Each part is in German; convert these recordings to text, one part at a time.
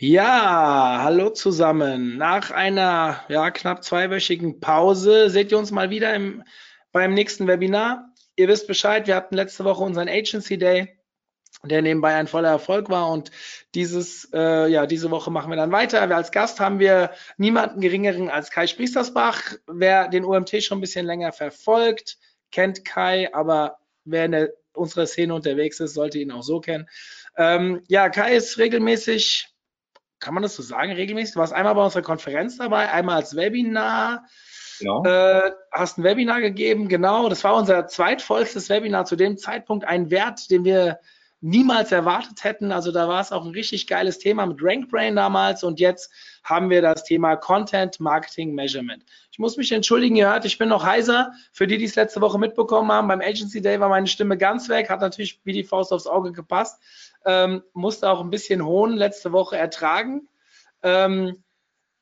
Ja, hallo zusammen. Nach einer ja, knapp zweiwöchigen Pause seht ihr uns mal wieder im, beim nächsten Webinar. Ihr wisst Bescheid, wir hatten letzte Woche unseren Agency Day, der nebenbei ein voller Erfolg war und dieses, äh, ja, diese Woche machen wir dann weiter. Wir als Gast haben wir niemanden geringeren als Kai Spriestersbach. Wer den OMT schon ein bisschen länger verfolgt, kennt Kai, aber wer in der, unserer Szene unterwegs ist, sollte ihn auch so kennen. Ähm, ja, Kai ist regelmäßig kann man das so sagen, regelmäßig? Du warst einmal bei unserer Konferenz dabei, einmal als Webinar. Genau. Äh, hast ein Webinar gegeben, genau. Das war unser zweitvollstes Webinar zu dem Zeitpunkt. Ein Wert, den wir niemals erwartet hätten. Also da war es auch ein richtig geiles Thema mit RankBrain damals und jetzt haben wir das Thema Content Marketing Measurement. Ich muss mich entschuldigen, ihr hört, ich bin noch heiser. Für die, die es letzte Woche mitbekommen haben, beim Agency Day war meine Stimme ganz weg, hat natürlich wie die Faust aufs Auge gepasst ähm, musste auch ein bisschen Hohn letzte Woche ertragen ähm,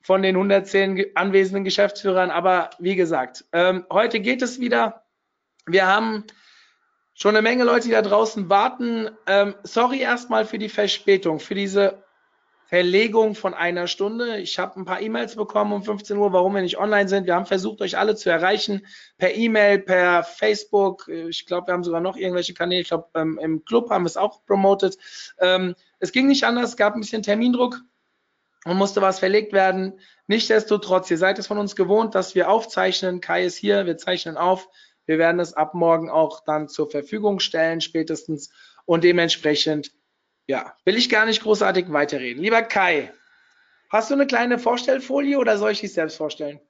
von den 110 anwesenden Geschäftsführern. Aber wie gesagt, ähm, heute geht es wieder. Wir haben schon eine Menge Leute, die da draußen warten. Ähm, sorry erstmal für die Verspätung, für diese Verlegung von einer Stunde. Ich habe ein paar E-Mails bekommen um 15 Uhr, warum wir nicht online sind. Wir haben versucht, euch alle zu erreichen, per E-Mail, per Facebook. Ich glaube, wir haben sogar noch irgendwelche Kanäle. Ich glaube, ähm, im Club haben wir es auch promotet. Ähm, es ging nicht anders, es gab ein bisschen Termindruck und musste was verlegt werden. Nichtsdestotrotz, ihr seid es von uns gewohnt, dass wir aufzeichnen. Kai ist hier, wir zeichnen auf. Wir werden es ab morgen auch dann zur Verfügung stellen, spätestens. Und dementsprechend ja, will ich gar nicht großartig weiterreden. Lieber Kai, hast du eine kleine Vorstellfolie oder soll ich dich selbst vorstellen?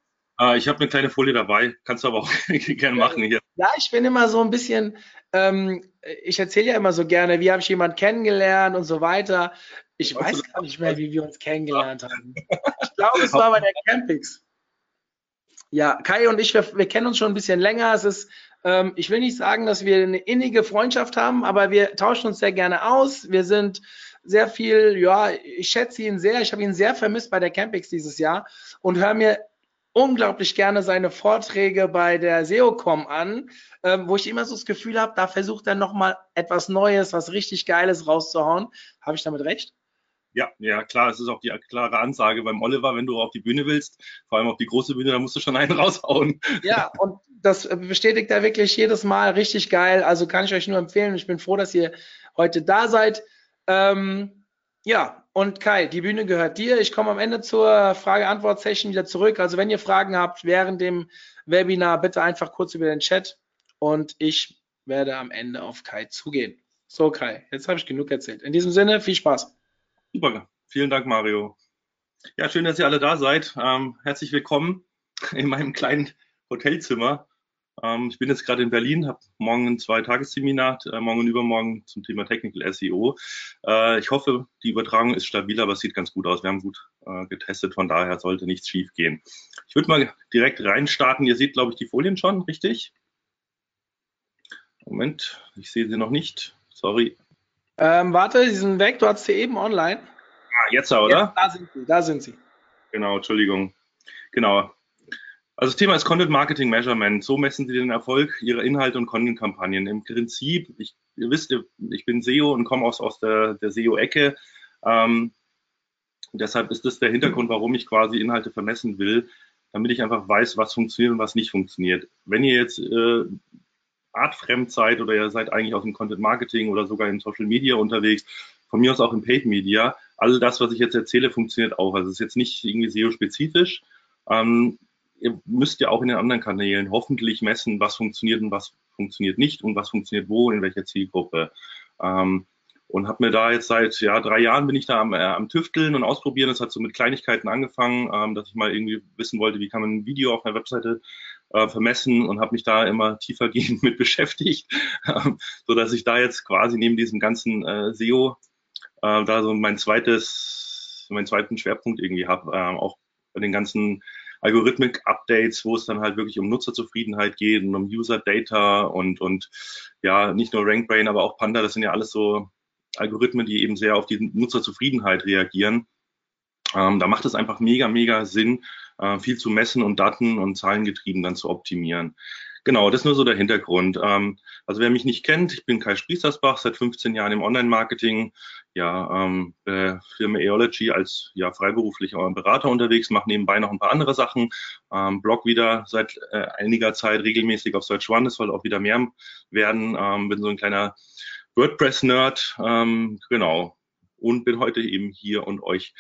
Äh, ich habe eine kleine Folie dabei, kannst du aber auch gerne machen hier. Ja, ich bin immer so ein bisschen, ähm, ich erzähle ja immer so gerne, wie habe ich jemanden kennengelernt und so weiter. Ich weißt weiß gar nicht mehr, wie wir uns kennengelernt haben. Ich glaube, es war bei der Campix. Ja, Kai und ich, wir, wir kennen uns schon ein bisschen länger. Es ist ähm, ich will nicht sagen, dass wir eine innige Freundschaft haben, aber wir tauschen uns sehr gerne aus. Wir sind sehr viel, ja, ich schätze ihn sehr. Ich habe ihn sehr vermisst bei der Campix dieses Jahr und höre mir unglaublich gerne seine Vorträge bei der SEOCom an, ähm, wo ich immer so das Gefühl habe, da versucht er nochmal etwas Neues, was richtig Geiles rauszuhauen. Habe ich damit recht? Ja, ja, klar, es ist auch die klare Ansage beim Oliver, wenn du auf die Bühne willst, vor allem auf die große Bühne, da musst du schon einen raushauen. Ja, und das bestätigt er wirklich jedes Mal richtig geil. Also kann ich euch nur empfehlen. Ich bin froh, dass ihr heute da seid. Ähm, ja, und Kai, die Bühne gehört dir. Ich komme am Ende zur Frage-Antwort-Session wieder zurück. Also wenn ihr Fragen habt während dem Webinar, bitte einfach kurz über den Chat und ich werde am Ende auf Kai zugehen. So, Kai, jetzt habe ich genug erzählt. In diesem Sinne, viel Spaß. Super, vielen Dank, Mario. Ja, schön, dass ihr alle da seid. Ähm, herzlich willkommen in meinem kleinen Hotelzimmer. Ähm, ich bin jetzt gerade in Berlin, habe morgen ein Zwei-Tages-Seminar, äh, morgen und übermorgen zum Thema Technical SEO. Äh, ich hoffe, die Übertragung ist stabil, aber es sieht ganz gut aus. Wir haben gut äh, getestet, von daher sollte nichts schief gehen. Ich würde mal direkt reinstarten. Ihr seht, glaube ich, die Folien schon, richtig? Moment, ich sehe sie noch nicht. Sorry. Ähm, warte, sie sind weg. Du hast sie eben online. Ah, jetzt, oder? Jetzt, da sind sie. Da sind sie. Genau, Entschuldigung. Genau. Also das Thema ist Content Marketing Measurement. So messen Sie den Erfolg Ihrer Inhalte und Content-Kampagnen. Im Prinzip, ich, ihr wisst, ich bin SEO und komme aus, aus der, der SEO-Ecke. Ähm, deshalb ist das der Hintergrund, warum ich quasi Inhalte vermessen will, damit ich einfach weiß, was funktioniert und was nicht funktioniert. Wenn ihr jetzt äh, artfremd seid oder ihr seid eigentlich aus dem Content Marketing oder sogar in Social Media unterwegs, von mir aus auch im Paid Media, all das, was ich jetzt erzähle, funktioniert auch. Also es ist jetzt nicht irgendwie SEO-spezifisch. Ähm, ihr müsst ja auch in den anderen Kanälen hoffentlich messen, was funktioniert und was funktioniert nicht und was funktioniert wo, in welcher Zielgruppe. Ähm, und habe mir da jetzt seit ja, drei Jahren bin ich da am, äh, am Tüfteln und Ausprobieren. Das hat so mit Kleinigkeiten angefangen, ähm, dass ich mal irgendwie wissen wollte, wie kann man ein Video auf einer Webseite äh, vermessen und habe mich da immer tiefergehend mit beschäftigt, ähm, so dass ich da jetzt quasi neben diesem ganzen äh, SEO äh, da so mein zweites, meinen zweiten Schwerpunkt irgendwie habe, äh, auch bei den ganzen Algorithmik-Updates, wo es dann halt wirklich um Nutzerzufriedenheit geht und um User-Data und, und ja, nicht nur RankBrain, aber auch Panda, das sind ja alles so Algorithmen, die eben sehr auf die Nutzerzufriedenheit reagieren. Ähm, da macht es einfach mega, mega Sinn, äh, viel zu messen und Daten und Zahlengetrieben dann zu optimieren. Genau, das ist nur so der Hintergrund. Ähm, also wer mich nicht kennt, ich bin Kai Sprießersbach, seit 15 Jahren im Online-Marketing, ja, ähm, äh, Firma Eology als ja, freiberuflicher Berater unterwegs, mache nebenbei noch ein paar andere Sachen, ähm, Blog wieder seit äh, einiger Zeit regelmäßig auf Search One, das soll auch wieder mehr werden, ähm, bin so ein kleiner WordPress-Nerd, ähm, genau, und bin heute eben hier und euch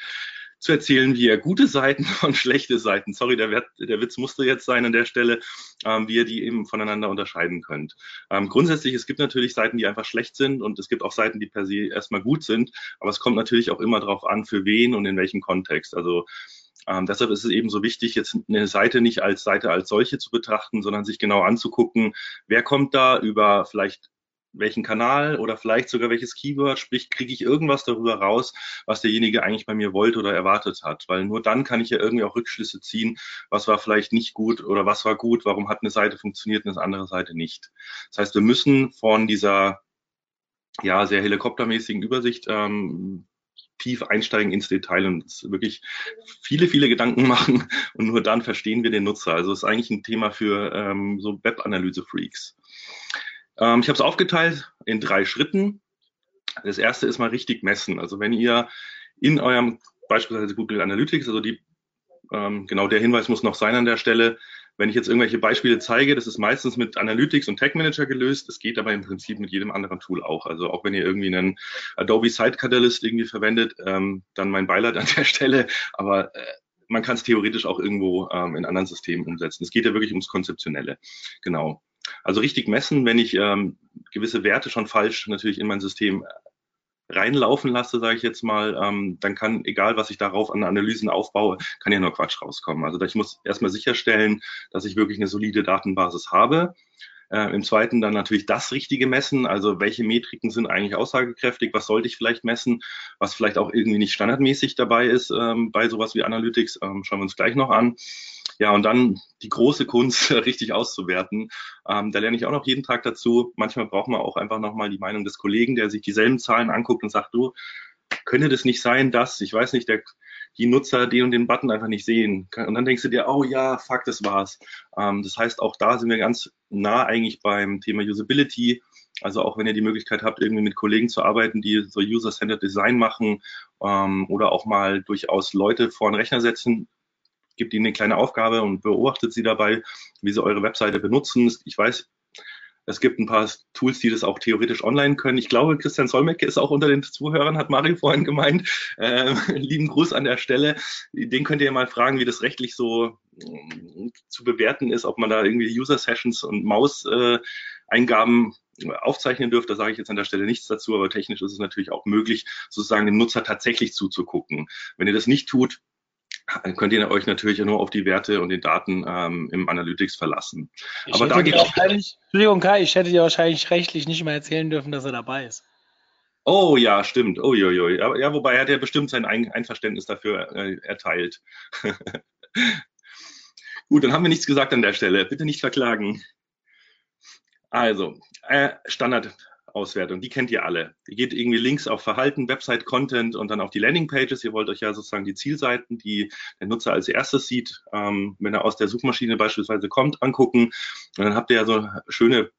zu erzählen, wie ihr gute Seiten und schlechte Seiten, sorry, der, der Witz musste jetzt sein an der Stelle, ähm, wie ihr die eben voneinander unterscheiden könnt. Ähm, grundsätzlich, es gibt natürlich Seiten, die einfach schlecht sind und es gibt auch Seiten, die per se erstmal gut sind, aber es kommt natürlich auch immer darauf an, für wen und in welchem Kontext. Also ähm, deshalb ist es eben so wichtig, jetzt eine Seite nicht als Seite als solche zu betrachten, sondern sich genau anzugucken, wer kommt da über vielleicht welchen Kanal oder vielleicht sogar welches Keyword, sprich, kriege ich irgendwas darüber raus, was derjenige eigentlich bei mir wollte oder erwartet hat. Weil nur dann kann ich ja irgendwie auch Rückschlüsse ziehen, was war vielleicht nicht gut oder was war gut, warum hat eine Seite funktioniert und eine andere Seite nicht. Das heißt, wir müssen von dieser ja sehr helikoptermäßigen Übersicht ähm, tief einsteigen ins Detail und wirklich viele, viele Gedanken machen und nur dann verstehen wir den Nutzer. Also es ist eigentlich ein Thema für ähm, so Web-Analyse-Freaks. Ähm, ich habe es aufgeteilt in drei Schritten. Das erste ist mal richtig messen. Also wenn ihr in eurem beispielsweise Google Analytics, also die, ähm, genau der Hinweis muss noch sein an der Stelle, wenn ich jetzt irgendwelche Beispiele zeige, das ist meistens mit Analytics und Tag Manager gelöst. Das geht aber im Prinzip mit jedem anderen Tool auch. Also auch wenn ihr irgendwie einen Adobe Site Catalyst irgendwie verwendet, ähm, dann mein Beileid an der Stelle. Aber äh, man kann es theoretisch auch irgendwo ähm, in anderen Systemen umsetzen. Es geht ja wirklich ums Konzeptionelle. Genau. Also richtig messen, wenn ich ähm, gewisse Werte schon falsch natürlich in mein System reinlaufen lasse, sage ich jetzt mal, ähm, dann kann, egal was ich darauf an Analysen aufbaue, kann ja nur Quatsch rauskommen. Also ich muss erstmal sicherstellen, dass ich wirklich eine solide Datenbasis habe. Äh, Im zweiten dann natürlich das Richtige messen, also welche Metriken sind eigentlich aussagekräftig, was sollte ich vielleicht messen, was vielleicht auch irgendwie nicht standardmäßig dabei ist ähm, bei sowas wie Analytics, ähm, schauen wir uns gleich noch an. Ja, und dann die große Kunst richtig auszuwerten. Ähm, da lerne ich auch noch jeden Tag dazu. Manchmal braucht man auch einfach nochmal die Meinung des Kollegen, der sich dieselben Zahlen anguckt und sagt, du, könnte das nicht sein, dass, ich weiß nicht, der, die Nutzer den und den Button einfach nicht sehen. Und dann denkst du dir, oh ja, fuck, das war's. Ähm, das heißt, auch da sind wir ganz nah eigentlich beim Thema Usability. Also auch wenn ihr die Möglichkeit habt, irgendwie mit Kollegen zu arbeiten, die so User-Centered Design machen ähm, oder auch mal durchaus Leute vor den Rechner setzen, gibt ihnen eine kleine Aufgabe und beobachtet sie dabei, wie sie eure Webseite benutzen. Ich weiß, es gibt ein paar Tools, die das auch theoretisch online können. Ich glaube, Christian Solmecke ist auch unter den Zuhörern, hat Mario vorhin gemeint. Ähm, lieben Gruß an der Stelle. Den könnt ihr mal fragen, wie das rechtlich so äh, zu bewerten ist, ob man da irgendwie User-Sessions und Maus-Eingaben äh, aufzeichnen dürfte. Da sage ich jetzt an der Stelle nichts dazu, aber technisch ist es natürlich auch möglich, sozusagen dem Nutzer tatsächlich zuzugucken. Wenn ihr das nicht tut, könnt ihr euch natürlich nur auf die Werte und die Daten ähm, im Analytics verlassen. Ich Aber da geht Entschuldigung, Kai, ich hätte dir wahrscheinlich rechtlich nicht mehr erzählen dürfen, dass er dabei ist. Oh ja, stimmt. Uiuiui. Aber, ja, wobei er hat ja bestimmt sein Ein Einverständnis dafür äh, erteilt. Gut, dann haben wir nichts gesagt an der Stelle. Bitte nicht verklagen. Also, äh, Standard Auswertung, die kennt ihr alle. Ihr geht irgendwie links auf Verhalten, Website Content und dann auf die Landing Pages. Ihr wollt euch ja sozusagen die Zielseiten, die der Nutzer als erstes sieht, ähm, wenn er aus der Suchmaschine beispielsweise kommt, angucken. Und dann habt ihr ja so schöne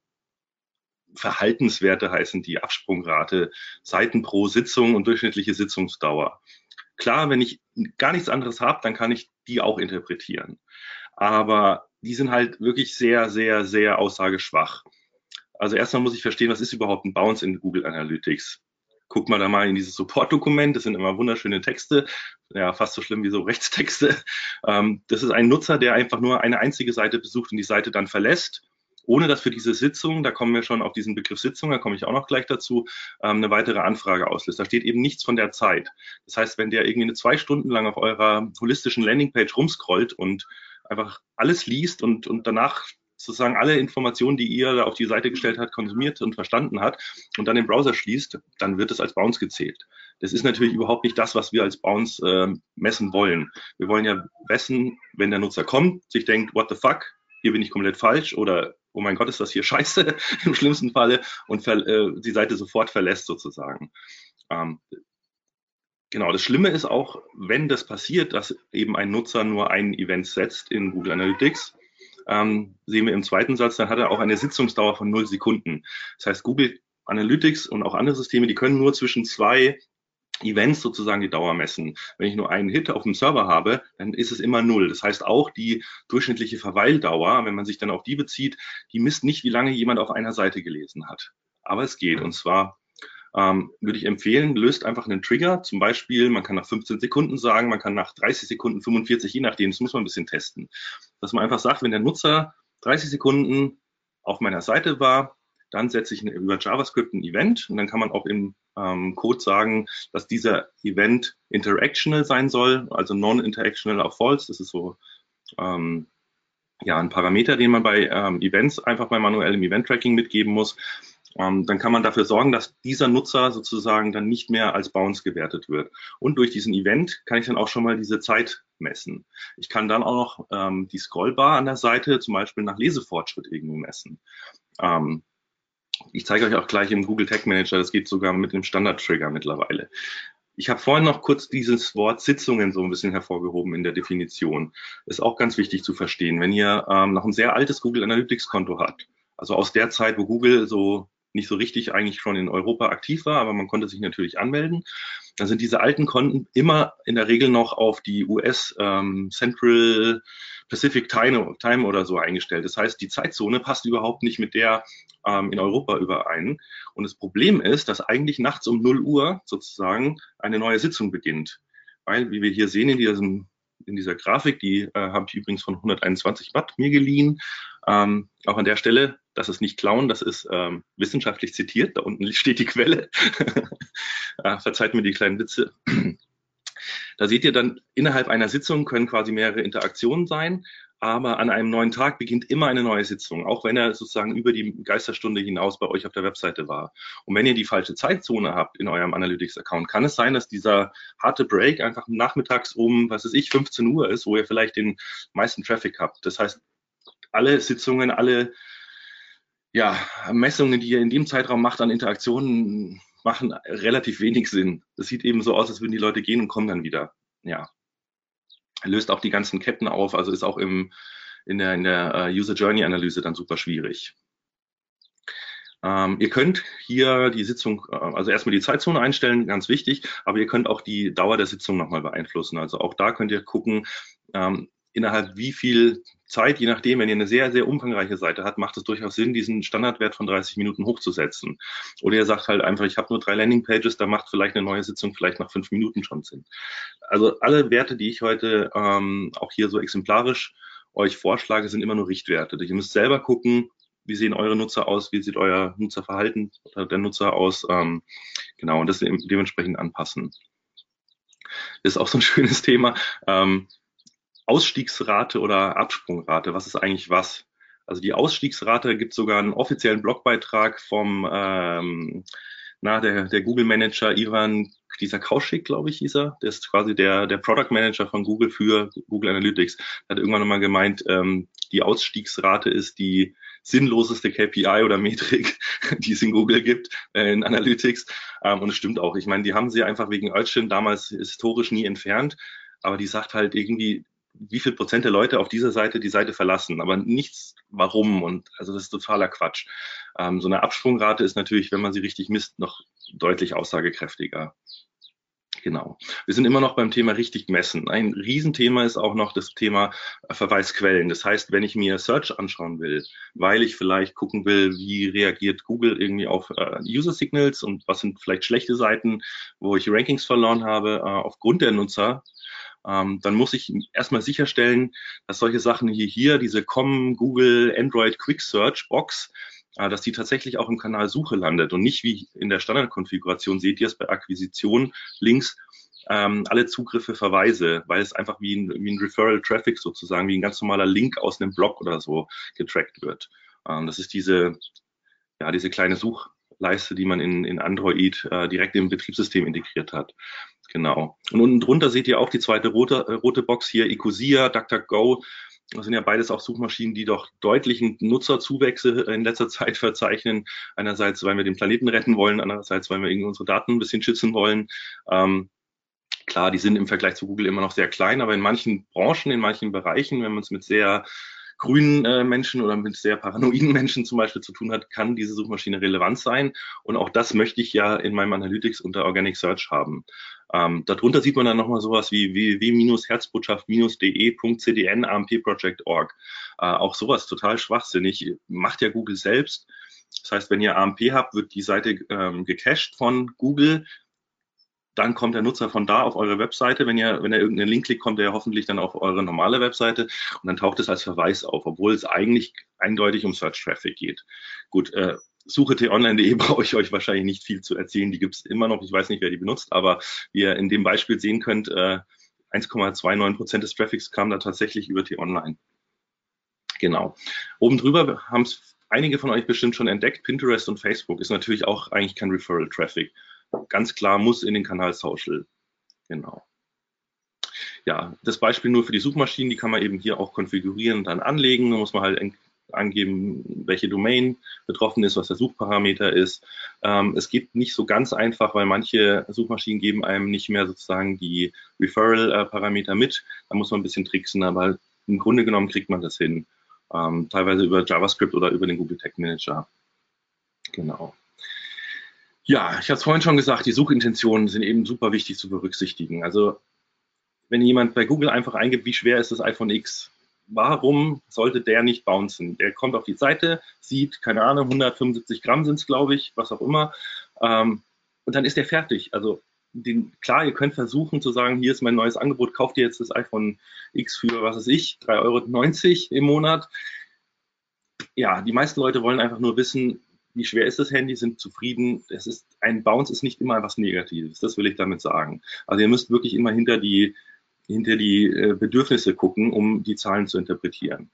Verhaltenswerte heißen die Absprungrate, Seiten pro Sitzung und durchschnittliche Sitzungsdauer. Klar, wenn ich gar nichts anderes habe, dann kann ich die auch interpretieren. Aber die sind halt wirklich sehr, sehr, sehr aussageschwach. Also erstmal muss ich verstehen, was ist überhaupt ein Bounce in Google Analytics? Guck mal da mal in dieses Support-Dokument, das sind immer wunderschöne Texte, ja, fast so schlimm wie so Rechtstexte. Ähm, das ist ein Nutzer, der einfach nur eine einzige Seite besucht und die Seite dann verlässt, ohne dass für diese Sitzung, da kommen wir schon auf diesen Begriff Sitzung, da komme ich auch noch gleich dazu, ähm, eine weitere Anfrage auslöst. Da steht eben nichts von der Zeit. Das heißt, wenn der irgendwie eine zwei Stunden lang auf eurer holistischen Landingpage rumscrollt und einfach alles liest und, und danach sozusagen alle Informationen, die ihr da auf die Seite gestellt hat, konsumiert und verstanden hat und dann den Browser schließt, dann wird es als Bounce gezählt. Das ist natürlich überhaupt nicht das, was wir als Bounce äh, messen wollen. Wir wollen ja messen, wenn der Nutzer kommt, sich denkt, what the fuck, hier bin ich komplett falsch oder oh mein Gott, ist das hier scheiße im schlimmsten Falle und äh, die Seite sofort verlässt sozusagen. Ähm, Genau, das Schlimme ist auch, wenn das passiert, dass eben ein Nutzer nur ein Event setzt in Google Analytics, ähm, sehen wir im zweiten Satz, dann hat er auch eine Sitzungsdauer von null Sekunden. Das heißt, Google Analytics und auch andere Systeme, die können nur zwischen zwei Events sozusagen die Dauer messen. Wenn ich nur einen Hit auf dem Server habe, dann ist es immer null. Das heißt auch die durchschnittliche Verweildauer, wenn man sich dann auf die bezieht, die misst nicht, wie lange jemand auf einer Seite gelesen hat. Aber es geht. Und zwar ähm, würde ich empfehlen, löst einfach einen Trigger. Zum Beispiel, man kann nach 15 Sekunden sagen, man kann nach 30 Sekunden, 45, je nachdem, das muss man ein bisschen testen. Dass man einfach sagt, wenn der Nutzer 30 Sekunden auf meiner Seite war, dann setze ich über JavaScript ein Event und dann kann man auch im ähm, Code sagen, dass dieser Event interactional sein soll, also non-interactional auf false. Das ist so ähm, ja ein Parameter, den man bei ähm, Events einfach bei manuellem Event-Tracking mitgeben muss. Ähm, dann kann man dafür sorgen, dass dieser Nutzer sozusagen dann nicht mehr als Bounce gewertet wird. Und durch diesen Event kann ich dann auch schon mal diese Zeit messen. Ich kann dann auch noch ähm, die Scrollbar an der Seite zum Beispiel nach Lesefortschritt irgendwo messen. Ähm, ich zeige euch auch gleich im Google Tag Manager, das geht sogar mit dem Standard-Trigger mittlerweile. Ich habe vorhin noch kurz dieses Wort Sitzungen so ein bisschen hervorgehoben in der Definition. Ist auch ganz wichtig zu verstehen. Wenn ihr ähm, noch ein sehr altes Google Analytics Konto habt, also aus der Zeit, wo Google so nicht so richtig eigentlich schon in Europa aktiv war, aber man konnte sich natürlich anmelden. Dann sind diese alten Konten immer in der Regel noch auf die US ähm, Central Pacific Time, Time oder so eingestellt. Das heißt, die Zeitzone passt überhaupt nicht mit der ähm, in Europa überein. Und das Problem ist, dass eigentlich nachts um 0 Uhr sozusagen eine neue Sitzung beginnt. Weil, wie wir hier sehen in diesem in dieser Grafik, die äh, habe ich übrigens von 121 Watt mir geliehen. Ähm, auch an der Stelle, das ist nicht klauen, das ist ähm, wissenschaftlich zitiert. Da unten steht die Quelle. äh, verzeiht mir die kleinen Witze. Da seht ihr dann, innerhalb einer Sitzung können quasi mehrere Interaktionen sein, aber an einem neuen Tag beginnt immer eine neue Sitzung, auch wenn er sozusagen über die Geisterstunde hinaus bei euch auf der Webseite war. Und wenn ihr die falsche Zeitzone habt in eurem Analytics-Account, kann es sein, dass dieser harte Break einfach nachmittags um, was weiß ich, 15 Uhr ist, wo ihr vielleicht den meisten Traffic habt. Das heißt, alle Sitzungen, alle ja, Messungen, die ihr in dem Zeitraum macht an Interaktionen, machen relativ wenig Sinn. Das sieht eben so aus, als würden die Leute gehen und kommen dann wieder. Ja. Löst auch die ganzen Ketten auf, also ist auch im, in der, in der uh, User Journey Analyse dann super schwierig. Ähm, ihr könnt hier die Sitzung, äh, also erstmal die Zeitzone einstellen, ganz wichtig, aber ihr könnt auch die Dauer der Sitzung nochmal beeinflussen. Also auch da könnt ihr gucken, ähm, innerhalb wie viel Zeit, je nachdem, wenn ihr eine sehr, sehr umfangreiche Seite habt, macht es durchaus Sinn, diesen Standardwert von 30 Minuten hochzusetzen. Oder ihr sagt halt einfach, ich habe nur drei Landingpages, da macht vielleicht eine neue Sitzung vielleicht nach fünf Minuten schon Sinn. Also alle Werte, die ich heute ähm, auch hier so exemplarisch euch vorschlage, sind immer nur Richtwerte. Ihr müsst selber gucken, wie sehen eure Nutzer aus, wie sieht euer Nutzerverhalten oder der Nutzer aus, ähm, genau, und das dementsprechend anpassen. Ist auch so ein schönes Thema. Ähm, Ausstiegsrate oder Absprungrate, was ist eigentlich was? Also die Ausstiegsrate gibt sogar einen offiziellen Blogbeitrag vom ähm, na, der, der Google Manager Ivan, dieser Kauschik, glaube ich, hieß er. Der ist quasi der, der Product Manager von Google für Google Analytics. Hat irgendwann nochmal gemeint, ähm, die Ausstiegsrate ist die sinnloseste KPI oder Metrik, die es in Google gibt, äh, in Analytics. Ähm, und es stimmt auch. Ich meine, die haben sie einfach wegen Urchin damals historisch nie entfernt. Aber die sagt halt irgendwie, wie viel Prozent der Leute auf dieser Seite die Seite verlassen, aber nichts warum und also das ist totaler Quatsch. Ähm, so eine Absprungrate ist natürlich, wenn man sie richtig misst, noch deutlich aussagekräftiger. Genau. Wir sind immer noch beim Thema richtig messen. Ein Riesenthema ist auch noch das Thema Verweisquellen. Das heißt, wenn ich mir Search anschauen will, weil ich vielleicht gucken will, wie reagiert Google irgendwie auf äh, User Signals und was sind vielleicht schlechte Seiten, wo ich Rankings verloren habe, äh, aufgrund der Nutzer, ähm, dann muss ich erstmal sicherstellen, dass solche Sachen hier, hier diese Com, Google, Android Quick Search Box, äh, dass die tatsächlich auch im Kanal Suche landet und nicht wie in der Standardkonfiguration, seht ihr es bei Akquisition links, ähm, alle Zugriffe verweise, weil es einfach wie ein, wie ein Referral Traffic sozusagen, wie ein ganz normaler Link aus einem Blog oder so getrackt wird. Ähm, das ist diese, ja, diese kleine Suchleiste, die man in, in Android äh, direkt im Betriebssystem integriert hat. Genau. Und unten drunter seht ihr auch die zweite rote, äh, rote Box hier, Ecosia, DuckDuckGo. Das sind ja beides auch Suchmaschinen, die doch deutlichen Nutzerzuwächse in letzter Zeit verzeichnen. Einerseits, weil wir den Planeten retten wollen, andererseits, weil wir irgendwie unsere Daten ein bisschen schützen wollen. Ähm, klar, die sind im Vergleich zu Google immer noch sehr klein, aber in manchen Branchen, in manchen Bereichen, wenn man es mit sehr grünen äh, Menschen oder mit sehr paranoiden Menschen zum Beispiel zu tun hat, kann diese Suchmaschine relevant sein. Und auch das möchte ich ja in meinem Analytics unter Organic Search haben. Ähm, darunter sieht man dann nochmal sowas wie www-herzbotschaft-de.cdn ampproject.org. Äh, auch sowas total schwachsinnig. Macht ja Google selbst. Das heißt, wenn ihr AMP habt, wird die Seite ähm, gecached von Google dann kommt der Nutzer von da auf eure Webseite. Wenn ihr, wenn er irgendeinen Link klickt, kommt er hoffentlich dann auf eure normale Webseite und dann taucht es als Verweis auf, obwohl es eigentlich eindeutig um Search Traffic geht. Gut, äh, Suche t-online.de brauche ich euch wahrscheinlich nicht viel zu erzählen. Die gibt es immer noch. Ich weiß nicht, wer die benutzt, aber wie ihr in dem Beispiel sehen könnt, äh, 1,29 Prozent des Traffics kam da tatsächlich über t-online. Genau. Oben drüber haben es einige von euch bestimmt schon entdeckt. Pinterest und Facebook ist natürlich auch eigentlich kein Referral Traffic ganz klar muss in den Kanal Social. Genau. Ja, das Beispiel nur für die Suchmaschinen, die kann man eben hier auch konfigurieren dann anlegen. Da muss man halt angeben, welche Domain betroffen ist, was der Suchparameter ist. Ähm, es geht nicht so ganz einfach, weil manche Suchmaschinen geben einem nicht mehr sozusagen die Referral-Parameter mit. Da muss man ein bisschen tricksen, aber im Grunde genommen kriegt man das hin. Ähm, teilweise über JavaScript oder über den Google Tag Manager. Genau. Ja, ich habe es vorhin schon gesagt, die Suchintentionen sind eben super wichtig zu berücksichtigen. Also wenn jemand bei Google einfach eingibt, wie schwer ist das iPhone X, warum sollte der nicht bouncen? Der kommt auf die Seite, sieht, keine Ahnung, 175 Gramm sind es, glaube ich, was auch immer, ähm, und dann ist der fertig. Also den, klar, ihr könnt versuchen zu sagen, hier ist mein neues Angebot, kauft ihr jetzt das iPhone X für, was weiß ich, 3,90 Euro im Monat. Ja, die meisten Leute wollen einfach nur wissen, wie schwer ist das Handy, sind zufrieden. Es ist, ein Bounce ist nicht immer was Negatives, das will ich damit sagen. Also ihr müsst wirklich immer hinter die, hinter die äh, Bedürfnisse gucken, um die Zahlen zu interpretieren.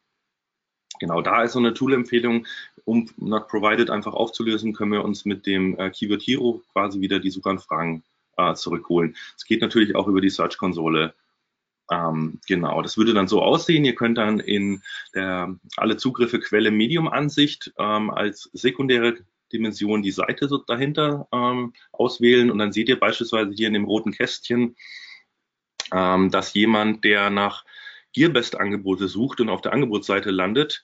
Genau, da ist so eine Tool-Empfehlung, um Not Provided einfach aufzulösen, können wir uns mit dem äh, Keyword Hero quasi wieder die Suchanfragen äh, zurückholen. Es geht natürlich auch über die Search-Konsole ähm, genau, das würde dann so aussehen. Ihr könnt dann in der alle Zugriffe Quelle Medium Ansicht ähm, als sekundäre Dimension die Seite so dahinter ähm, auswählen und dann seht ihr beispielsweise hier in dem roten Kästchen, ähm, dass jemand, der nach Gearbest-Angebote sucht und auf der Angebotsseite landet,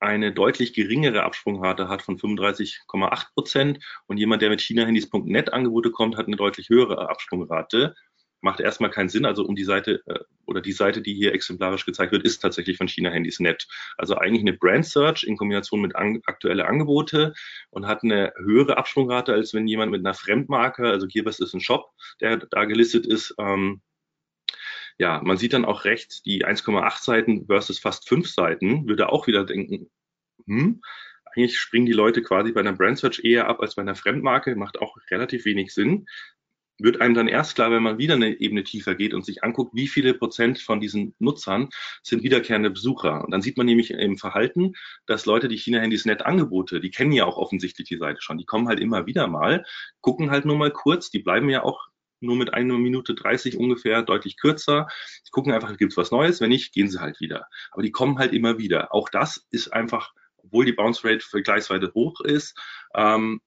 eine deutlich geringere Absprungrate hat von 35,8 Prozent und jemand, der mit chinahandys.net Angebote kommt, hat eine deutlich höhere Absprungrate macht erstmal keinen Sinn. Also um die Seite äh, oder die Seite, die hier exemplarisch gezeigt wird, ist tatsächlich von China Handys Net. Also eigentlich eine Brand Search in Kombination mit an, aktuelle Angebote und hat eine höhere Absprungrate, als wenn jemand mit einer Fremdmarke, also Gearbest ist ein Shop, der da gelistet ist. Ähm, ja, man sieht dann auch rechts die 1,8 Seiten versus fast 5 Seiten, würde auch wieder denken, hm, eigentlich springen die Leute quasi bei einer Brand Search eher ab als bei einer Fremdmarke, macht auch relativ wenig Sinn wird einem dann erst klar, wenn man wieder eine Ebene tiefer geht und sich anguckt, wie viele Prozent von diesen Nutzern sind wiederkehrende Besucher. Und dann sieht man nämlich im Verhalten, dass Leute, die China-Handys nett Angebote, die kennen ja auch offensichtlich die Seite schon, die kommen halt immer wieder mal, gucken halt nur mal kurz, die bleiben ja auch nur mit einer Minute 30 ungefähr, deutlich kürzer. Die gucken einfach, gibt's was Neues? Wenn nicht, gehen sie halt wieder. Aber die kommen halt immer wieder. Auch das ist einfach, obwohl die Bounce Rate vergleichsweise hoch ist, ähm,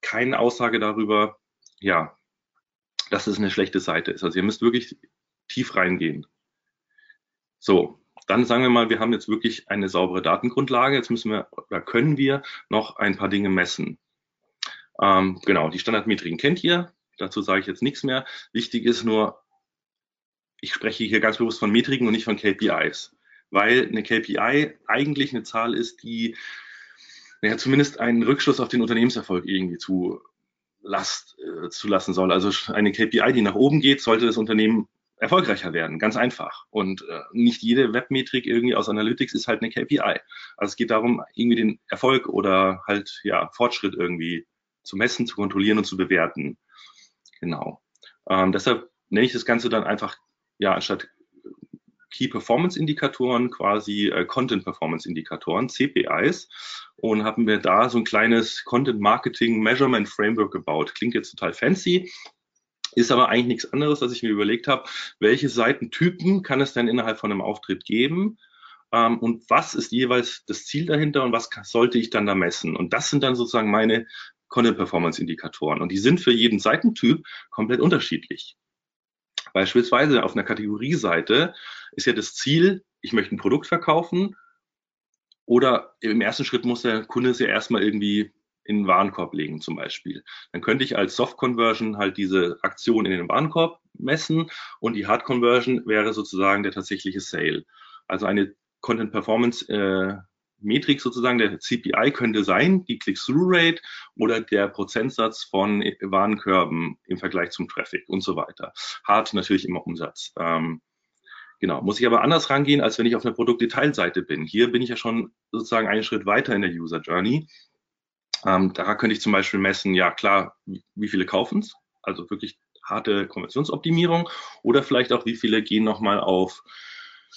keine Aussage darüber, ja, dass es eine schlechte Seite ist. Also ihr müsst wirklich tief reingehen. So, dann sagen wir mal, wir haben jetzt wirklich eine saubere Datengrundlage. Jetzt müssen wir oder können wir noch ein paar Dinge messen. Ähm, genau, die Standardmetriken kennt ihr. Dazu sage ich jetzt nichts mehr. Wichtig ist nur, ich spreche hier ganz bewusst von Metriken und nicht von KPIs, weil eine KPI eigentlich eine Zahl ist, die naja, zumindest einen Rückschluss auf den Unternehmenserfolg irgendwie zu Last äh, zulassen soll. Also eine KPI, die nach oben geht, sollte das Unternehmen erfolgreicher werden. Ganz einfach. Und äh, nicht jede Webmetrik irgendwie aus Analytics ist halt eine KPI. Also es geht darum, irgendwie den Erfolg oder halt ja Fortschritt irgendwie zu messen, zu kontrollieren und zu bewerten. Genau. Ähm, deshalb nenne ich das Ganze dann einfach, ja, anstatt Key Performance Indikatoren quasi äh, Content Performance Indikatoren, CPIs, und haben wir da so ein kleines Content Marketing Measurement Framework gebaut. Klingt jetzt total fancy, ist aber eigentlich nichts anderes, als ich mir überlegt habe, welche Seitentypen kann es denn innerhalb von einem Auftritt geben? Ähm, und was ist jeweils das Ziel dahinter und was sollte ich dann da messen? Und das sind dann sozusagen meine Content Performance Indikatoren. Und die sind für jeden Seitentyp komplett unterschiedlich. Beispielsweise auf einer Kategorieseite ist ja das Ziel, ich möchte ein Produkt verkaufen oder im ersten Schritt muss der Kunde es ja erstmal irgendwie in den Warenkorb legen zum Beispiel. Dann könnte ich als Soft Conversion halt diese Aktion in den Warenkorb messen und die Hard Conversion wäre sozusagen der tatsächliche Sale. Also eine Content Performance äh, Metrik sozusagen, der CPI könnte sein, die Click-Through-Rate oder der Prozentsatz von Warenkörben im Vergleich zum Traffic und so weiter. Hart natürlich immer Umsatz. Ähm, genau, muss ich aber anders rangehen, als wenn ich auf einer Produktdetailseite bin. Hier bin ich ja schon sozusagen einen Schritt weiter in der User Journey. Ähm, da könnte ich zum Beispiel messen, ja klar, wie viele kaufen es, also wirklich harte Konversionsoptimierung oder vielleicht auch, wie viele gehen nochmal auf